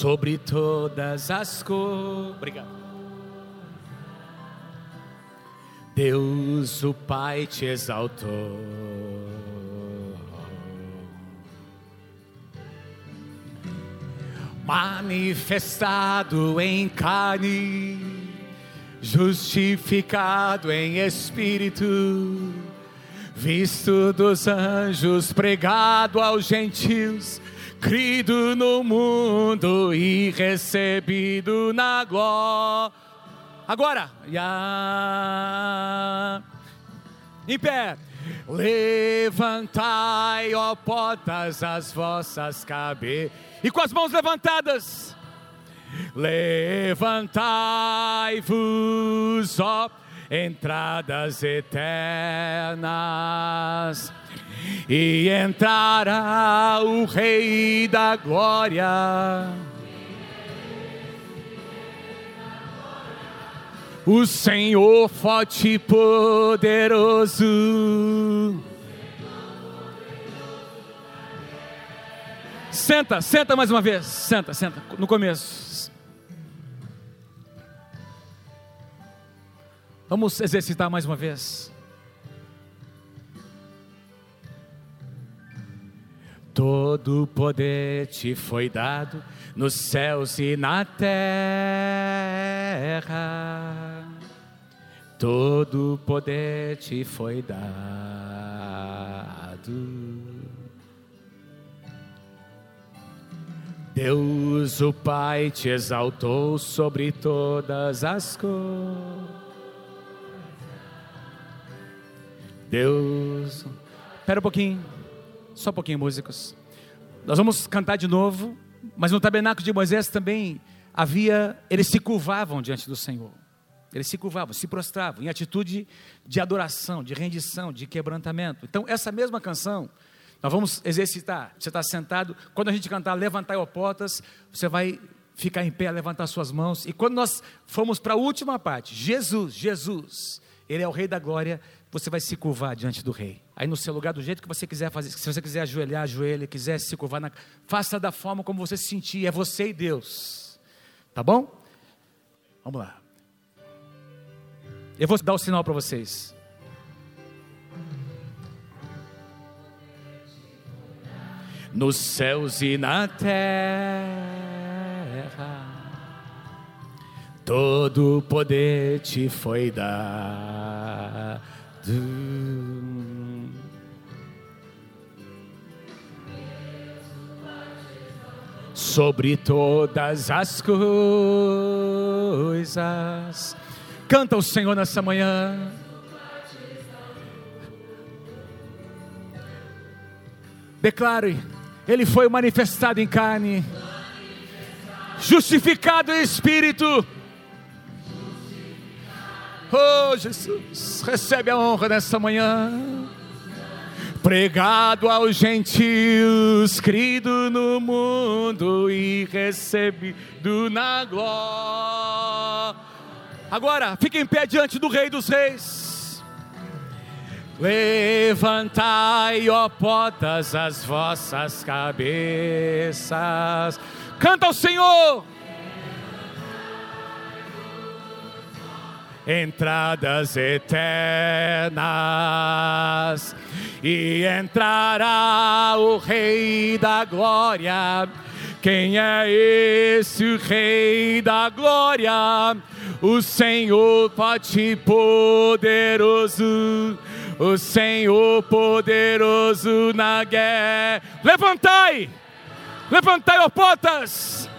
Sobre todas as coisas. Obrigado. Deus o Pai te exaltou. Manifestado em carne, justificado em espírito, visto dos anjos, pregado aos gentios, crido no mundo e recebido na glória Agora, em pé. Levantai, ó portas, as vossas cabeças. E com as mãos levantadas. Levantai-vos, ó entradas eternas. E entrará o Rei da Glória o Senhor forte e poderoso. Senta, senta mais uma vez. Senta, senta, no começo. Vamos exercitar mais uma vez. Todo poder te foi dado nos céus e na terra. Todo poder te foi dado. Deus, o Pai, te exaltou sobre todas as coisas. Deus. Espera um pouquinho. Só um pouquinho, músicos. Nós vamos cantar de novo. Mas no tabernáculo de Moisés também havia, eles se curvavam diante do Senhor. Eles se curvavam, se prostravam em atitude de adoração, de rendição, de quebrantamento. Então, essa mesma canção, nós vamos exercitar. Você está sentado, quando a gente cantar Levantai ó portas, você vai ficar em pé, levantar suas mãos. E quando nós formos para a última parte, Jesus, Jesus, Ele é o Rei da Glória, você vai se curvar diante do rei. Aí no seu lugar, do jeito que você quiser fazer, se você quiser ajoelhar, ajoelha, quiser se curvar, na... faça da forma como você se sentir, é você e Deus. Tá bom? Vamos lá. Eu vou dar o sinal para vocês. Nos céus e na terra todo poder te foi dado sobre todas as coisas. Canta o Senhor nessa manhã. Declare, Ele foi manifestado em carne, justificado em espírito Oh, Jesus, recebe a honra nessa manhã. Pregado aos gentios, crido no mundo e recebido na glória. Agora, fique em pé diante do Rei dos Reis. Levantai, ó portas, as vossas cabeças. Canta ao Senhor. Entradas eternas, e entrará o Rei da Glória. Quem é esse Rei da Glória? O Senhor e poderoso, o Senhor poderoso na guerra. Levantai, levantai, ó portas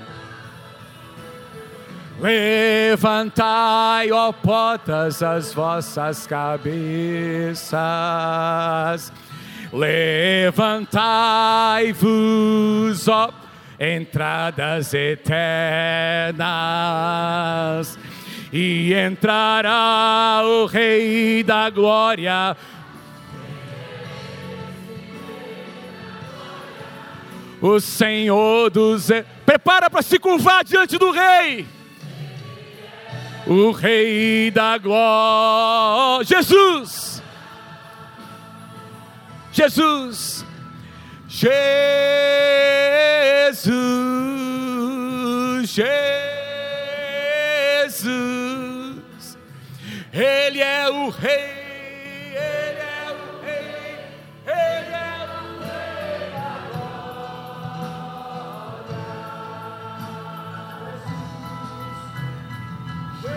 Levantai, ó portas, as vossas cabeças. Levantai-vos, ó entradas eternas, e entrará o Rei da Glória. O Senhor dos. Prepara para se curvar diante do Rei. O Rei da Glória. Jesus. Jesus. Jesus, Jesus, Ele é o Rei, Ele é o Rei, Ele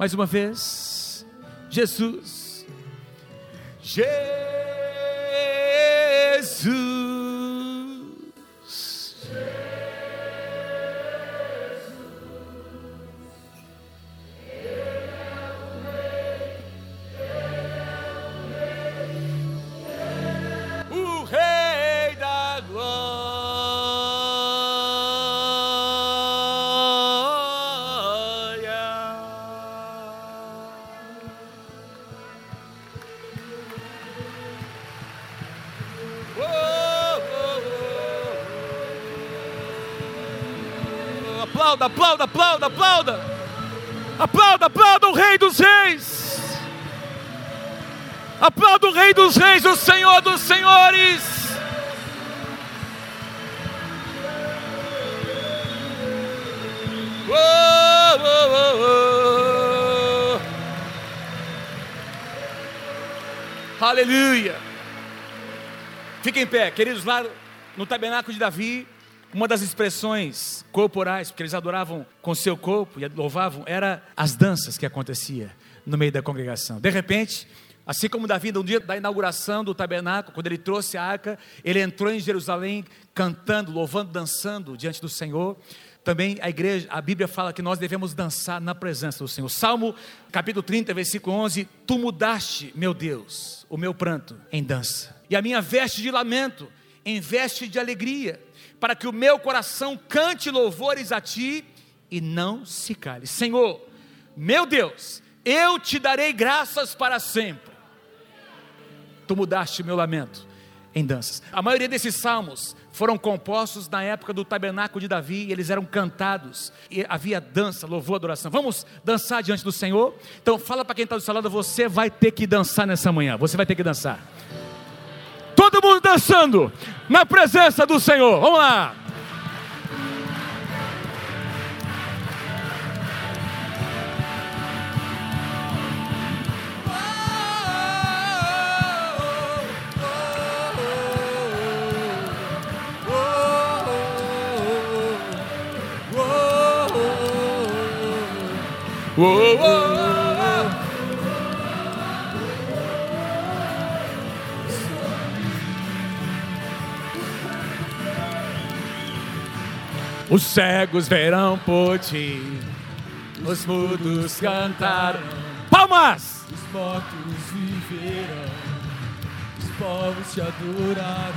Mais uma vez, Jesus, Jesus, Aplauda, aplauda, aplauda, aplauda. Aplauda, aplauda o Rei dos Reis. Aplauda o Rei dos Reis, o Senhor dos Senhores. Oh, oh, oh. Aleluia. Fiquem em pé, queridos, lá no tabernáculo de Davi, uma das expressões corporais, porque eles adoravam com seu corpo e louvavam, era as danças que acontecia no meio da congregação. De repente, assim como Davi, no dia da inauguração do tabernáculo, quando ele trouxe a arca, ele entrou em Jerusalém cantando, louvando, dançando diante do Senhor. Também a igreja, a Bíblia fala que nós devemos dançar na presença do Senhor. Salmo capítulo 30, versículo 11: Tu mudaste, meu Deus, o meu pranto em dança, e a minha veste de lamento em veste de alegria, para que o meu coração cante louvores a ti e não se cale. Senhor, meu Deus, eu te darei graças para sempre. Tu mudaste meu lamento em danças. A maioria desses salmos foram compostos na época do tabernáculo de Davi, e eles eram cantados, e havia dança, louvor, adoração. Vamos dançar diante do Senhor? Então fala para quem está do seu lado, você vai ter que dançar nessa manhã, você vai ter que dançar. Todo mundo dançando na presença do Senhor. Vamos lá. Uou, uou, Os cegos verão por ti, os mudos cantarão. Palmas! Os mortos viverão, os povos te adorarão.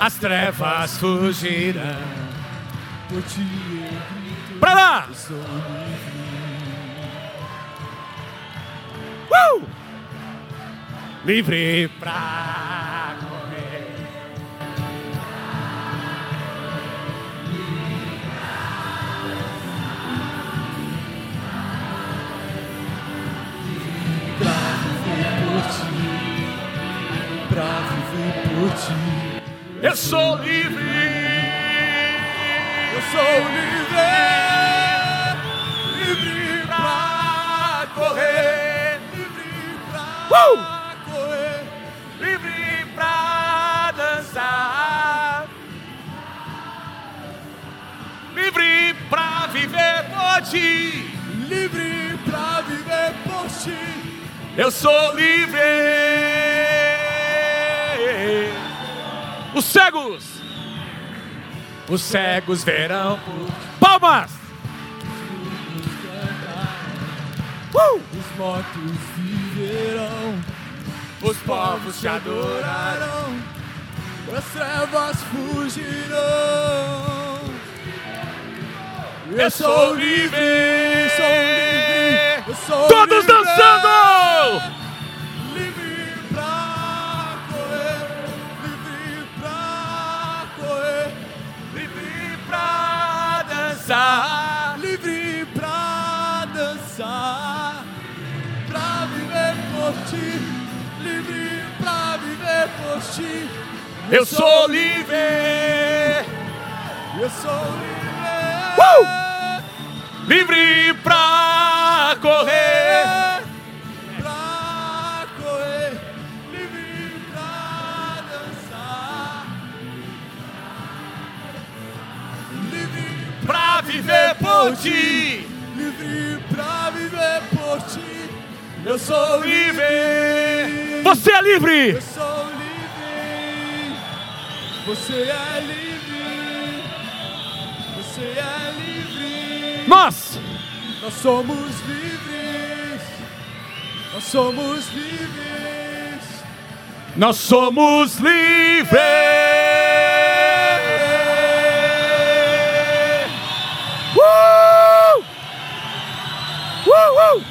As trevas fugirão. Por ti eu grito, Pra lá! eu sou livre. Uh! Livre pra ti. Eu sou livre. Eu sou livre. Livre pra correr. Livre pra Uh! correr. Livre pra dançar. Livre pra viver por ti. Livre pra viver por ti. Eu sou livre. Os cegos. Os cegos verão. Palmas. Uh! Os mortos viverão. Os povos te adorarão. As trevas fugirão. Eu sou livre. Sou livre. Eu sou Todos livre. dançando. Dançar. Livre pra dançar. Pra viver por ti. Livre pra viver por ti. Eu sou livre. Eu sou livre. Uh! Livre pra viver por ti. livre pra viver por ti. Eu sou livre. Você é livre. eu sou livre. Você é livre, você é livre. Nós. Nós somos livres. Nós somos livres. Nós somos livres. Uh, uh!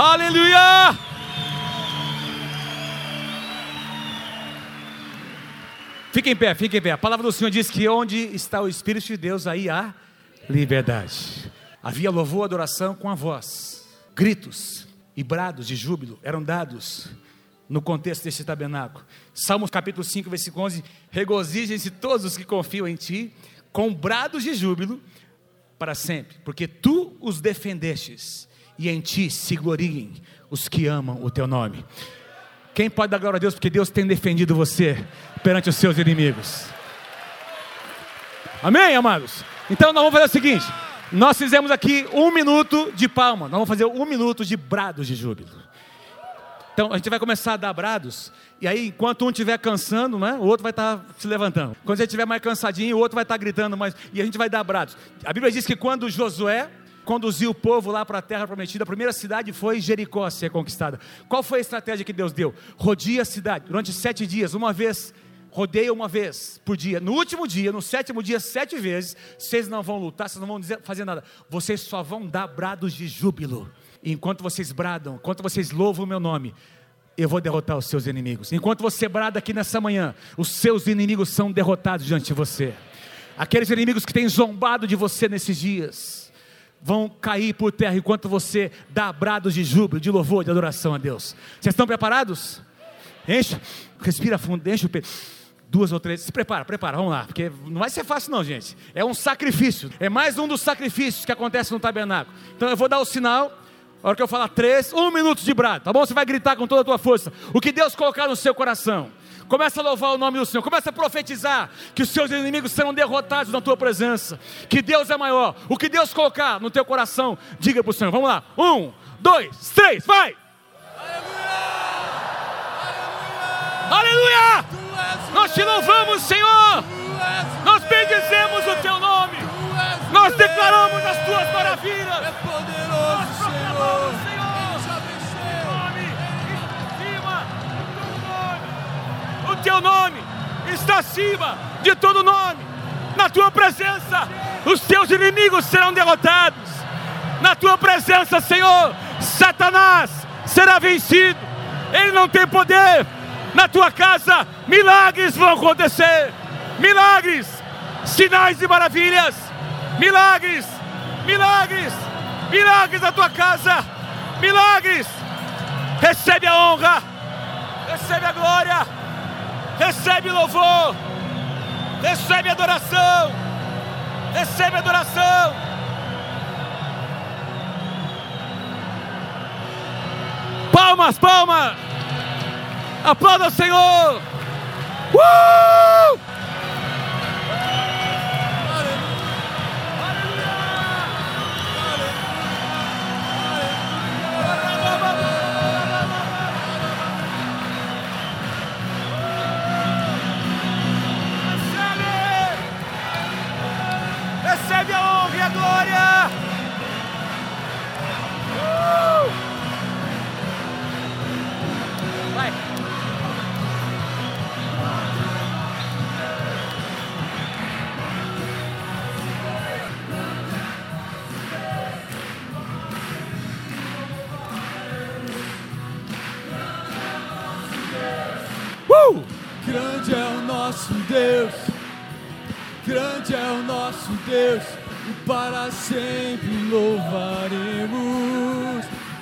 Aleluia! Fique em pé, fique em pé. A palavra do Senhor diz que onde está o Espírito de Deus, aí há liberdade. Havia louvor, adoração com a voz, gritos e brados de júbilo eram dados no contexto deste tabernáculo. Salmos capítulo 5, versículo 11: Regozijem-se todos os que confiam em ti, com brados de júbilo para sempre, porque tu os defendestes e em ti se gloriem os que amam o teu nome. Quem pode dar glória a Deus porque Deus tem defendido você perante os seus inimigos? Amém, amados? Então nós vamos fazer o seguinte: nós fizemos aqui um minuto de palma, nós vamos fazer um minuto de brados de júbilo. Então a gente vai começar a dar brados, e aí enquanto um estiver cansando, né, o outro vai estar se levantando. Quando você estiver mais cansadinho, o outro vai estar gritando mais, e a gente vai dar brados. A Bíblia diz que quando Josué conduziu o povo lá para a terra prometida, a primeira cidade foi Jericó a ser conquistada. Qual foi a estratégia que Deus deu? Rodia a cidade durante sete dias, uma vez rodeia uma vez por dia. No último dia, no sétimo dia, sete vezes, vocês não vão lutar, vocês não vão dizer, fazer nada. Vocês só vão dar brados de júbilo. Enquanto vocês bradam, enquanto vocês louvam o meu nome, eu vou derrotar os seus inimigos. Enquanto você brada aqui nessa manhã, os seus inimigos são derrotados diante de você. Aqueles inimigos que têm zombado de você nesses dias vão cair por terra enquanto você dá brados de júbilo, de louvor, de adoração a Deus. Vocês estão preparados? Enche, respira fundo, enche o peito. Duas ou três, se prepara, prepara, vamos lá, porque não vai ser fácil não, gente. É um sacrifício, é mais um dos sacrifícios que acontece no tabernáculo. Então eu vou dar o sinal, a hora que eu falar três, um minuto de brado, tá bom? Você vai gritar com toda a tua força. O que Deus colocar no seu coração. Começa a louvar o nome do Senhor. Começa a profetizar que os seus inimigos serão derrotados na tua presença. Que Deus é maior. O que Deus colocar no teu coração, diga para o Senhor. Vamos lá. Um, dois, três, vai! Aleluia! És Nós te louvamos, Senhor! Nós bendizemos o teu nome! Nós declaramos as tuas maravilhas! Teu nome. Está acima de todo nome. Na tua presença, os teus inimigos serão derrotados. Na tua presença, Senhor, Satanás será vencido. Ele não tem poder. Na tua casa, milagres vão acontecer. Milagres, sinais e maravilhas. Milagres, milagres, milagres na tua casa. Milagres. Recebe a honra, recebe a glória, Recebe louvor. Recebe adoração. Recebe adoração. Palmas, palmas. Aplauda o Senhor. Uh! Honra a glória. Uh! Uh! Grande é o nosso Deus, grande é o nosso Deus, para sempre louvaremos.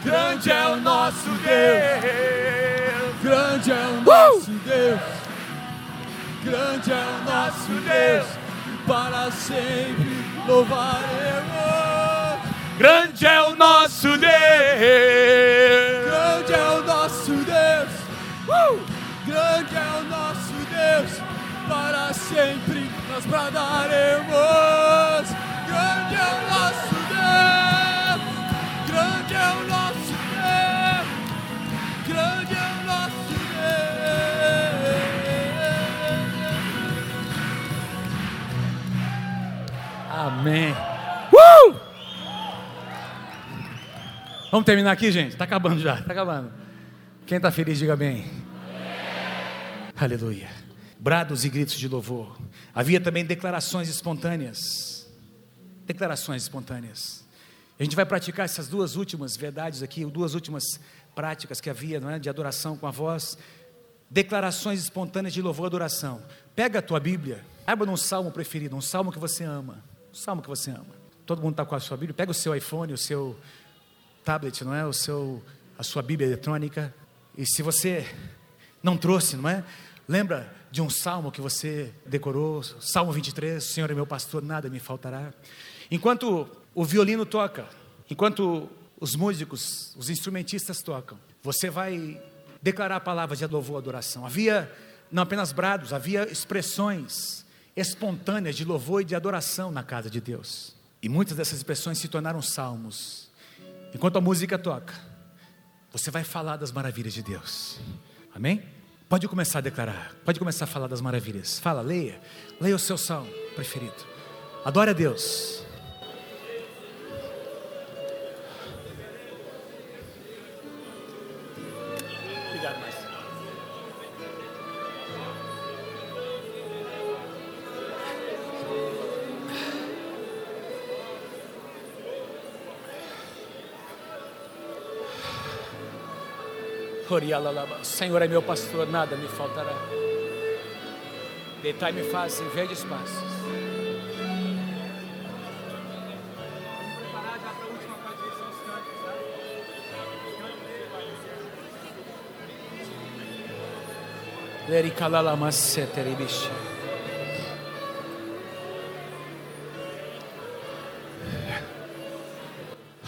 Grande é o nosso Deus, grande é o nosso Deus, grande é o nosso Deus, para sempre louvaremos. Grande é o nosso Deus. Grande é o nosso Deus. Uh! Grande é o nosso Deus. Para sempre nós bradaremos. Grande é o nosso Deus. Grande é o nosso Deus. Grande é o nosso Deus. Amém. Uh! Vamos terminar aqui, gente? Está acabando já, está acabando. Quem está feliz, diga bem. Aleluia. Brados e gritos de louvor. Havia também declarações espontâneas. Declarações espontâneas. A gente vai praticar essas duas últimas verdades aqui, duas últimas práticas que havia não é? de adoração com a voz. Declarações espontâneas de louvor e adoração. Pega a tua Bíblia, abra num salmo preferido, um salmo que você ama. Um salmo que você ama. Todo mundo está com a sua Bíblia. Pega o seu iPhone, o seu tablet, não é? O seu, a sua Bíblia eletrônica. E se você não trouxe, não é? Lembra de um salmo que você decorou, Salmo 23, o Senhor é meu pastor, nada me faltará. Enquanto o violino toca, enquanto os músicos, os instrumentistas tocam, você vai declarar palavras de louvor e adoração. Havia não apenas brados, havia expressões espontâneas de louvor e de adoração na casa de Deus. E muitas dessas expressões se tornaram salmos. Enquanto a música toca, você vai falar das maravilhas de Deus. Amém? Pode começar a declarar, pode começar a falar das maravilhas. Fala, leia, leia o seu salmo preferido. Adore a Deus. Senhor é meu pastor, nada me faltará. Deitai-me faz em verdes passos.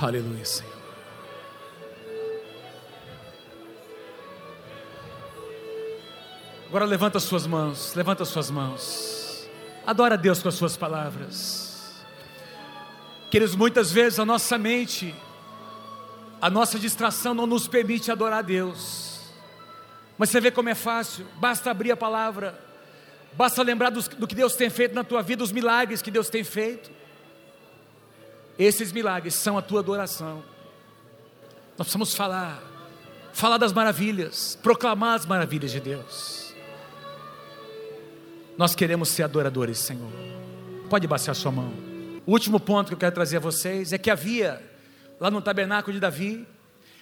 Aleluia, Senhor. Agora levanta as suas mãos, levanta as suas mãos. Adora a Deus com as suas palavras. Queridos, muitas vezes a nossa mente, a nossa distração não nos permite adorar a Deus. Mas você vê como é fácil, basta abrir a palavra, basta lembrar do, do que Deus tem feito na tua vida, os milagres que Deus tem feito. Esses milagres são a tua adoração. Nós precisamos falar, falar das maravilhas, proclamar as maravilhas de Deus. Nós queremos ser adoradores, Senhor. Pode baixar sua mão. O último ponto que eu quero trazer a vocês é que havia, lá no tabernáculo de Davi,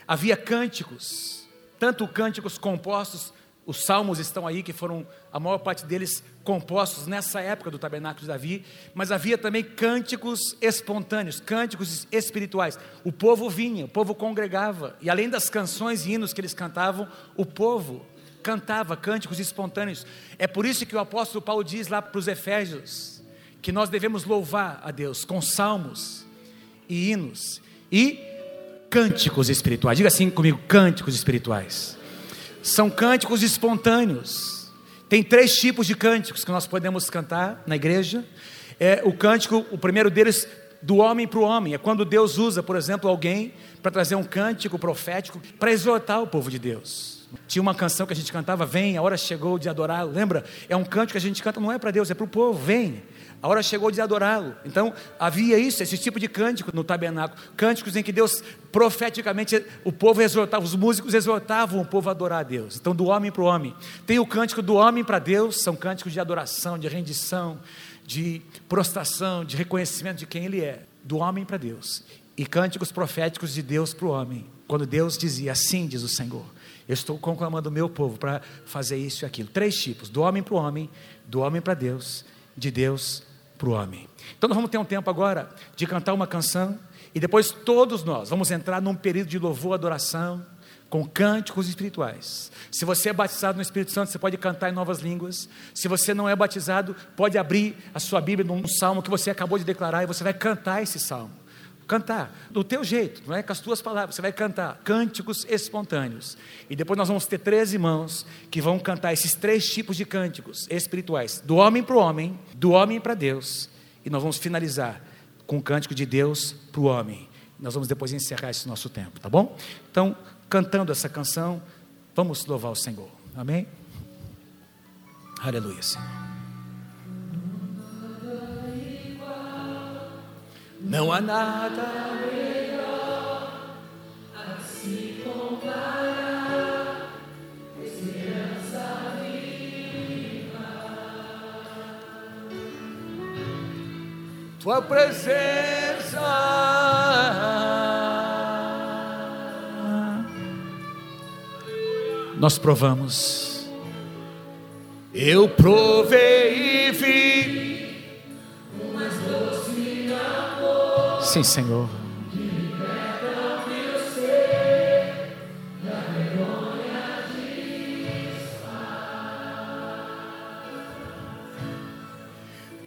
havia cânticos, tanto cânticos compostos, os salmos estão aí, que foram a maior parte deles compostos nessa época do tabernáculo de Davi, mas havia também cânticos espontâneos, cânticos espirituais. O povo vinha, o povo congregava, e além das canções e hinos que eles cantavam, o povo cantava cânticos espontâneos. É por isso que o apóstolo Paulo diz lá para os Efésios que nós devemos louvar a Deus com salmos e hinos e cânticos espirituais. Diga assim comigo: cânticos espirituais. São cânticos espontâneos. Tem três tipos de cânticos que nós podemos cantar na igreja. É o cântico, o primeiro deles, do homem para o homem. É quando Deus usa, por exemplo, alguém para trazer um cântico profético para exortar o povo de Deus. Tinha uma canção que a gente cantava, Vem, a hora chegou de adorá-lo. Lembra? É um cântico que a gente canta, não é para Deus, é para o povo. Vem, a hora chegou de adorá-lo. Então, havia isso, esse tipo de cântico no tabernáculo. Cânticos em que Deus, profeticamente, o povo exortava, os músicos exortavam o povo a adorar a Deus. Então, do homem para o homem. Tem o cântico do homem para Deus, são cânticos de adoração, de rendição, de prostração, de reconhecimento de quem Ele é. Do homem para Deus. E cânticos proféticos de Deus para o homem. Quando Deus dizia, assim diz o Senhor. Eu estou conclamando o meu povo para fazer isso e aquilo. Três tipos: do homem para o homem, do homem para Deus, de Deus para o homem. Então nós vamos ter um tempo agora de cantar uma canção e depois todos nós vamos entrar num período de louvor, adoração, com cânticos espirituais. Se você é batizado no Espírito Santo, você pode cantar em novas línguas. Se você não é batizado, pode abrir a sua Bíblia num salmo que você acabou de declarar e você vai cantar esse salmo. Cantar do teu jeito, não é com as tuas palavras, você vai cantar cânticos espontâneos. E depois nós vamos ter três irmãos que vão cantar esses três tipos de cânticos espirituais: do homem para o homem, do homem para Deus. E nós vamos finalizar com o cântico de Deus para o homem. Nós vamos depois encerrar esse nosso tempo, tá bom? Então, cantando essa canção, vamos louvar o Senhor. Amém? Aleluia, Senhor. Não há nada melhor a se comparar. Esperança viva. Tua presença. Nós provamos. Eu provei e vi Sim, Senhor.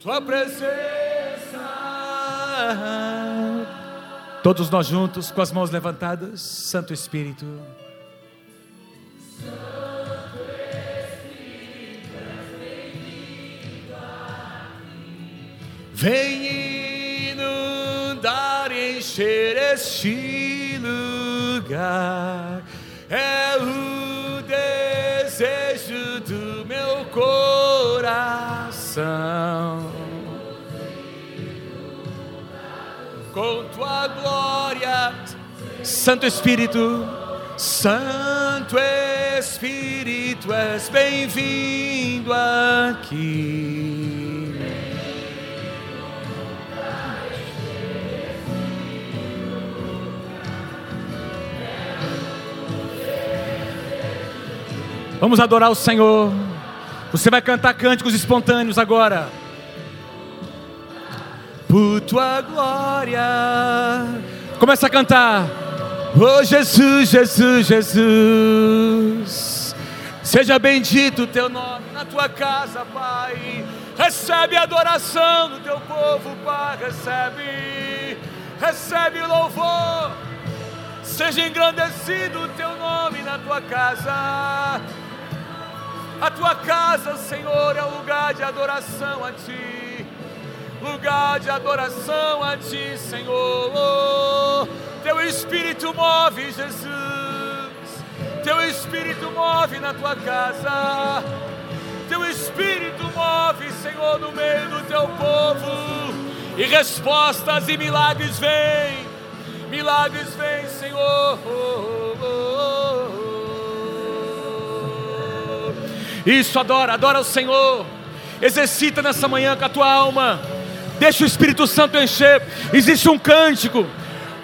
Tua presença. Todos nós juntos, com as mãos levantadas, Santo Espírito. Santo Espírito, Vem encher este lugar. É o desejo do meu coração. Com tua glória, Santo Espírito, Santo Espírito, és bem-vindo aqui. Vamos adorar o Senhor. Você vai cantar cânticos espontâneos agora. Por tua glória. Começa a cantar. Oh Jesus, Jesus, Jesus. Seja bendito o teu nome na tua casa, Pai. Recebe a adoração do teu povo, Pai. Recebe, recebe louvor. Seja engrandecido o teu nome na tua casa. A tua casa, Senhor, é um lugar de adoração a Ti. Lugar de adoração a Ti, Senhor. Teu Espírito move, Jesus. Teu Espírito move na tua casa. Teu Espírito move, Senhor, no meio do teu povo. E respostas e milagres vêm. Milagres vêm, Senhor. Isso, adora, adora o Senhor. Exercita nessa manhã com a tua alma. Deixa o Espírito Santo encher. Existe um cântico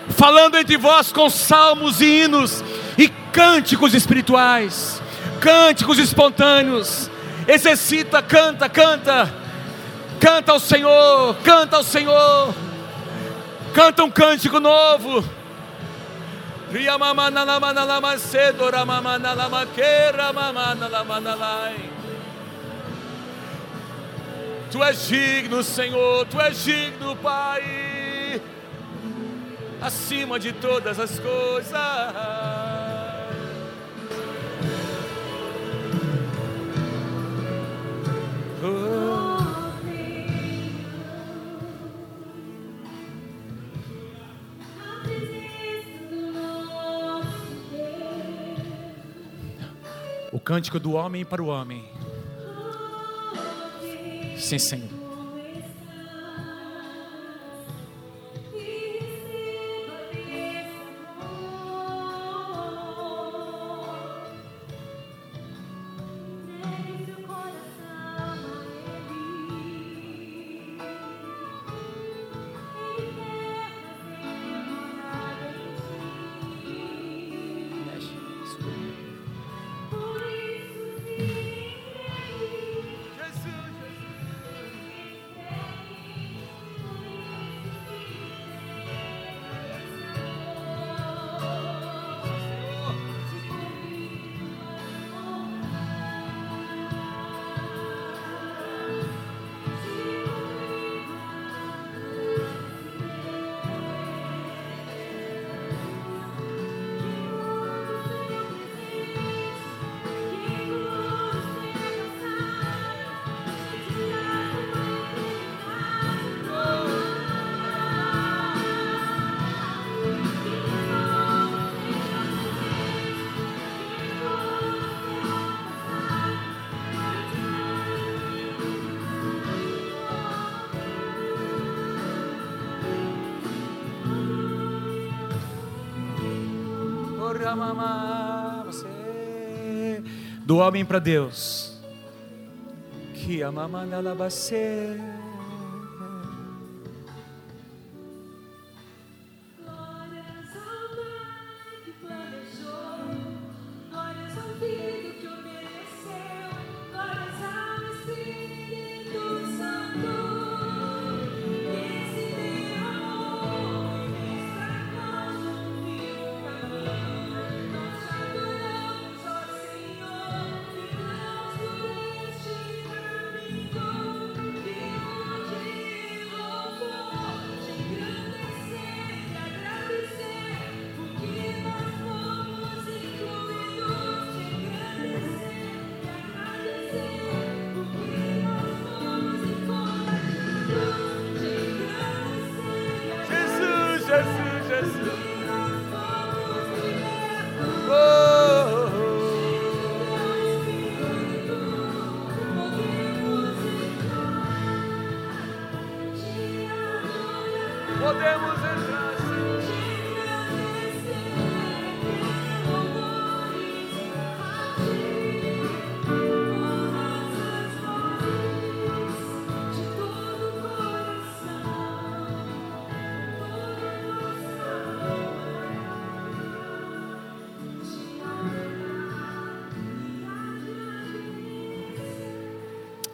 falando entre vós com salmos e hinos e cânticos espirituais, cânticos espontâneos. Exercita, canta, canta. Canta ao Senhor, canta ao Senhor. Canta um cântico novo. Tu és digno, Senhor, Tu és digno, Pai, acima de todas as coisas. O cântico do homem para o homem. Sim, Senhor. Você do homem para Deus. Que amamanda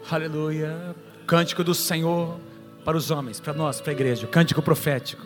Aleluia. Cântico do Senhor para os homens, para nós, para a igreja. Cântico profético.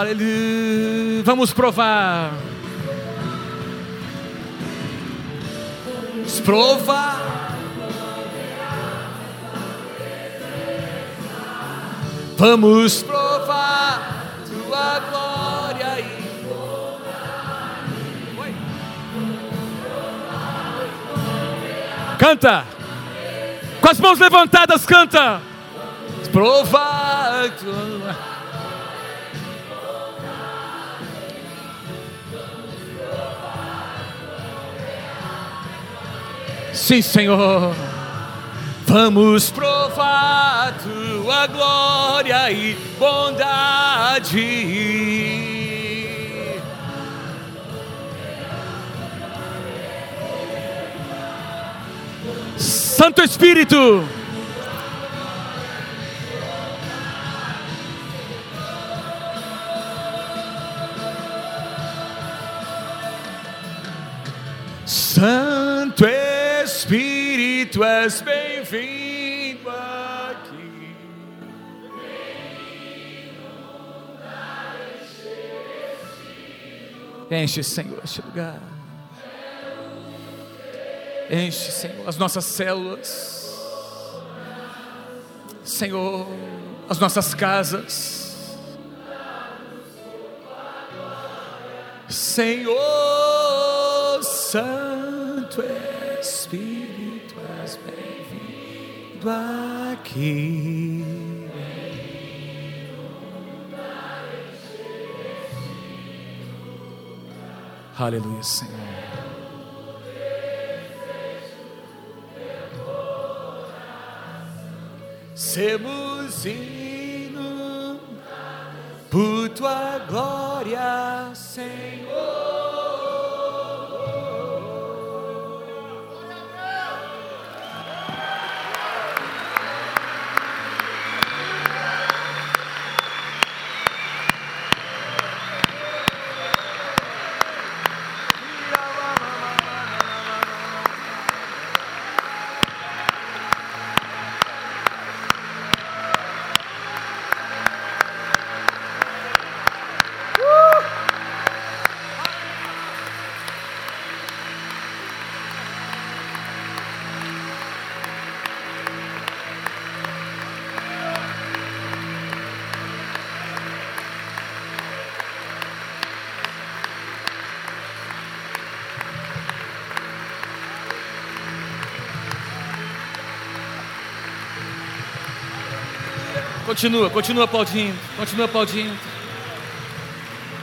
Aleluia! Vamos provar. Vamos provar. Vamos provar tua glória e. Canta. Com as mãos levantadas, canta. Provar tua Sim, Senhor. Vamos provar tua glória e bondade. Santo Espírito. Santo Espírito, és bem-vindo aqui. Enche, Senhor, este lugar. Enche, Senhor, as nossas células. Senhor, as nossas casas. Senhor, Santo Espírito, bem-vindo aqui. Aleluia, Senhor. Semos hino por tua glória, Senhor. Continua, continua aplaudindo, continua aplaudindo.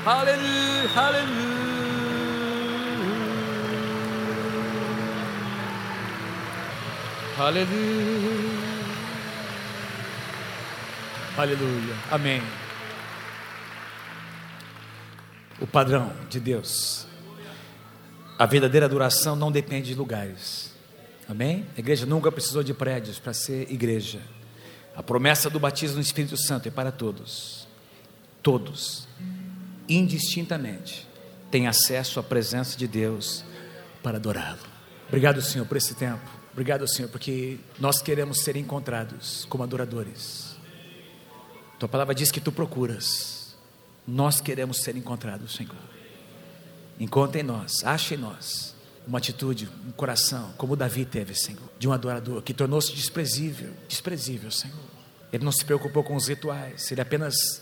Aleluia, aleluia. Aleluia. Aleluia. Amém. O padrão de Deus. A verdadeira adoração não depende de lugares. Amém? A igreja nunca precisou de prédios para ser igreja. A promessa do batismo no Espírito Santo é para todos. Todos, indistintamente, têm acesso à presença de Deus para adorá-lo. Obrigado, Senhor, por esse tempo. Obrigado, Senhor, porque nós queremos ser encontrados como adoradores. Tua palavra diz que tu procuras. Nós queremos ser encontrados, Senhor. Encontre em nós, ache em nós uma atitude, um coração, como Davi teve, Senhor, de um adorador que tornou-se desprezível, desprezível, Senhor. Ele não se preocupou com os rituais, ele apenas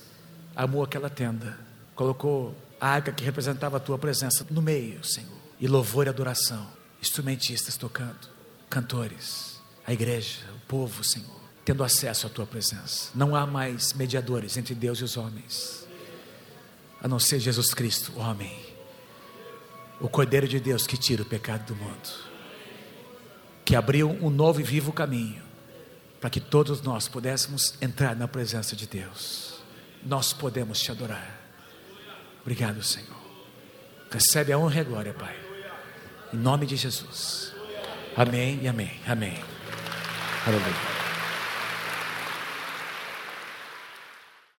amou aquela tenda, colocou a arca que representava a tua presença no meio, Senhor, e louvor e adoração, instrumentistas tocando, cantores, a igreja, o povo, Senhor, tendo acesso à tua presença. Não há mais mediadores entre Deus e os homens, a não ser Jesus Cristo, homem o Cordeiro de Deus que tira o pecado do mundo. que abriu um novo e vivo caminho para que todos nós pudéssemos entrar na presença de Deus. Nós podemos te adorar. Obrigado, Senhor. Recebe a honra e a glória, Pai. Em nome de Jesus. Amém e amém. Amém. Aleluia.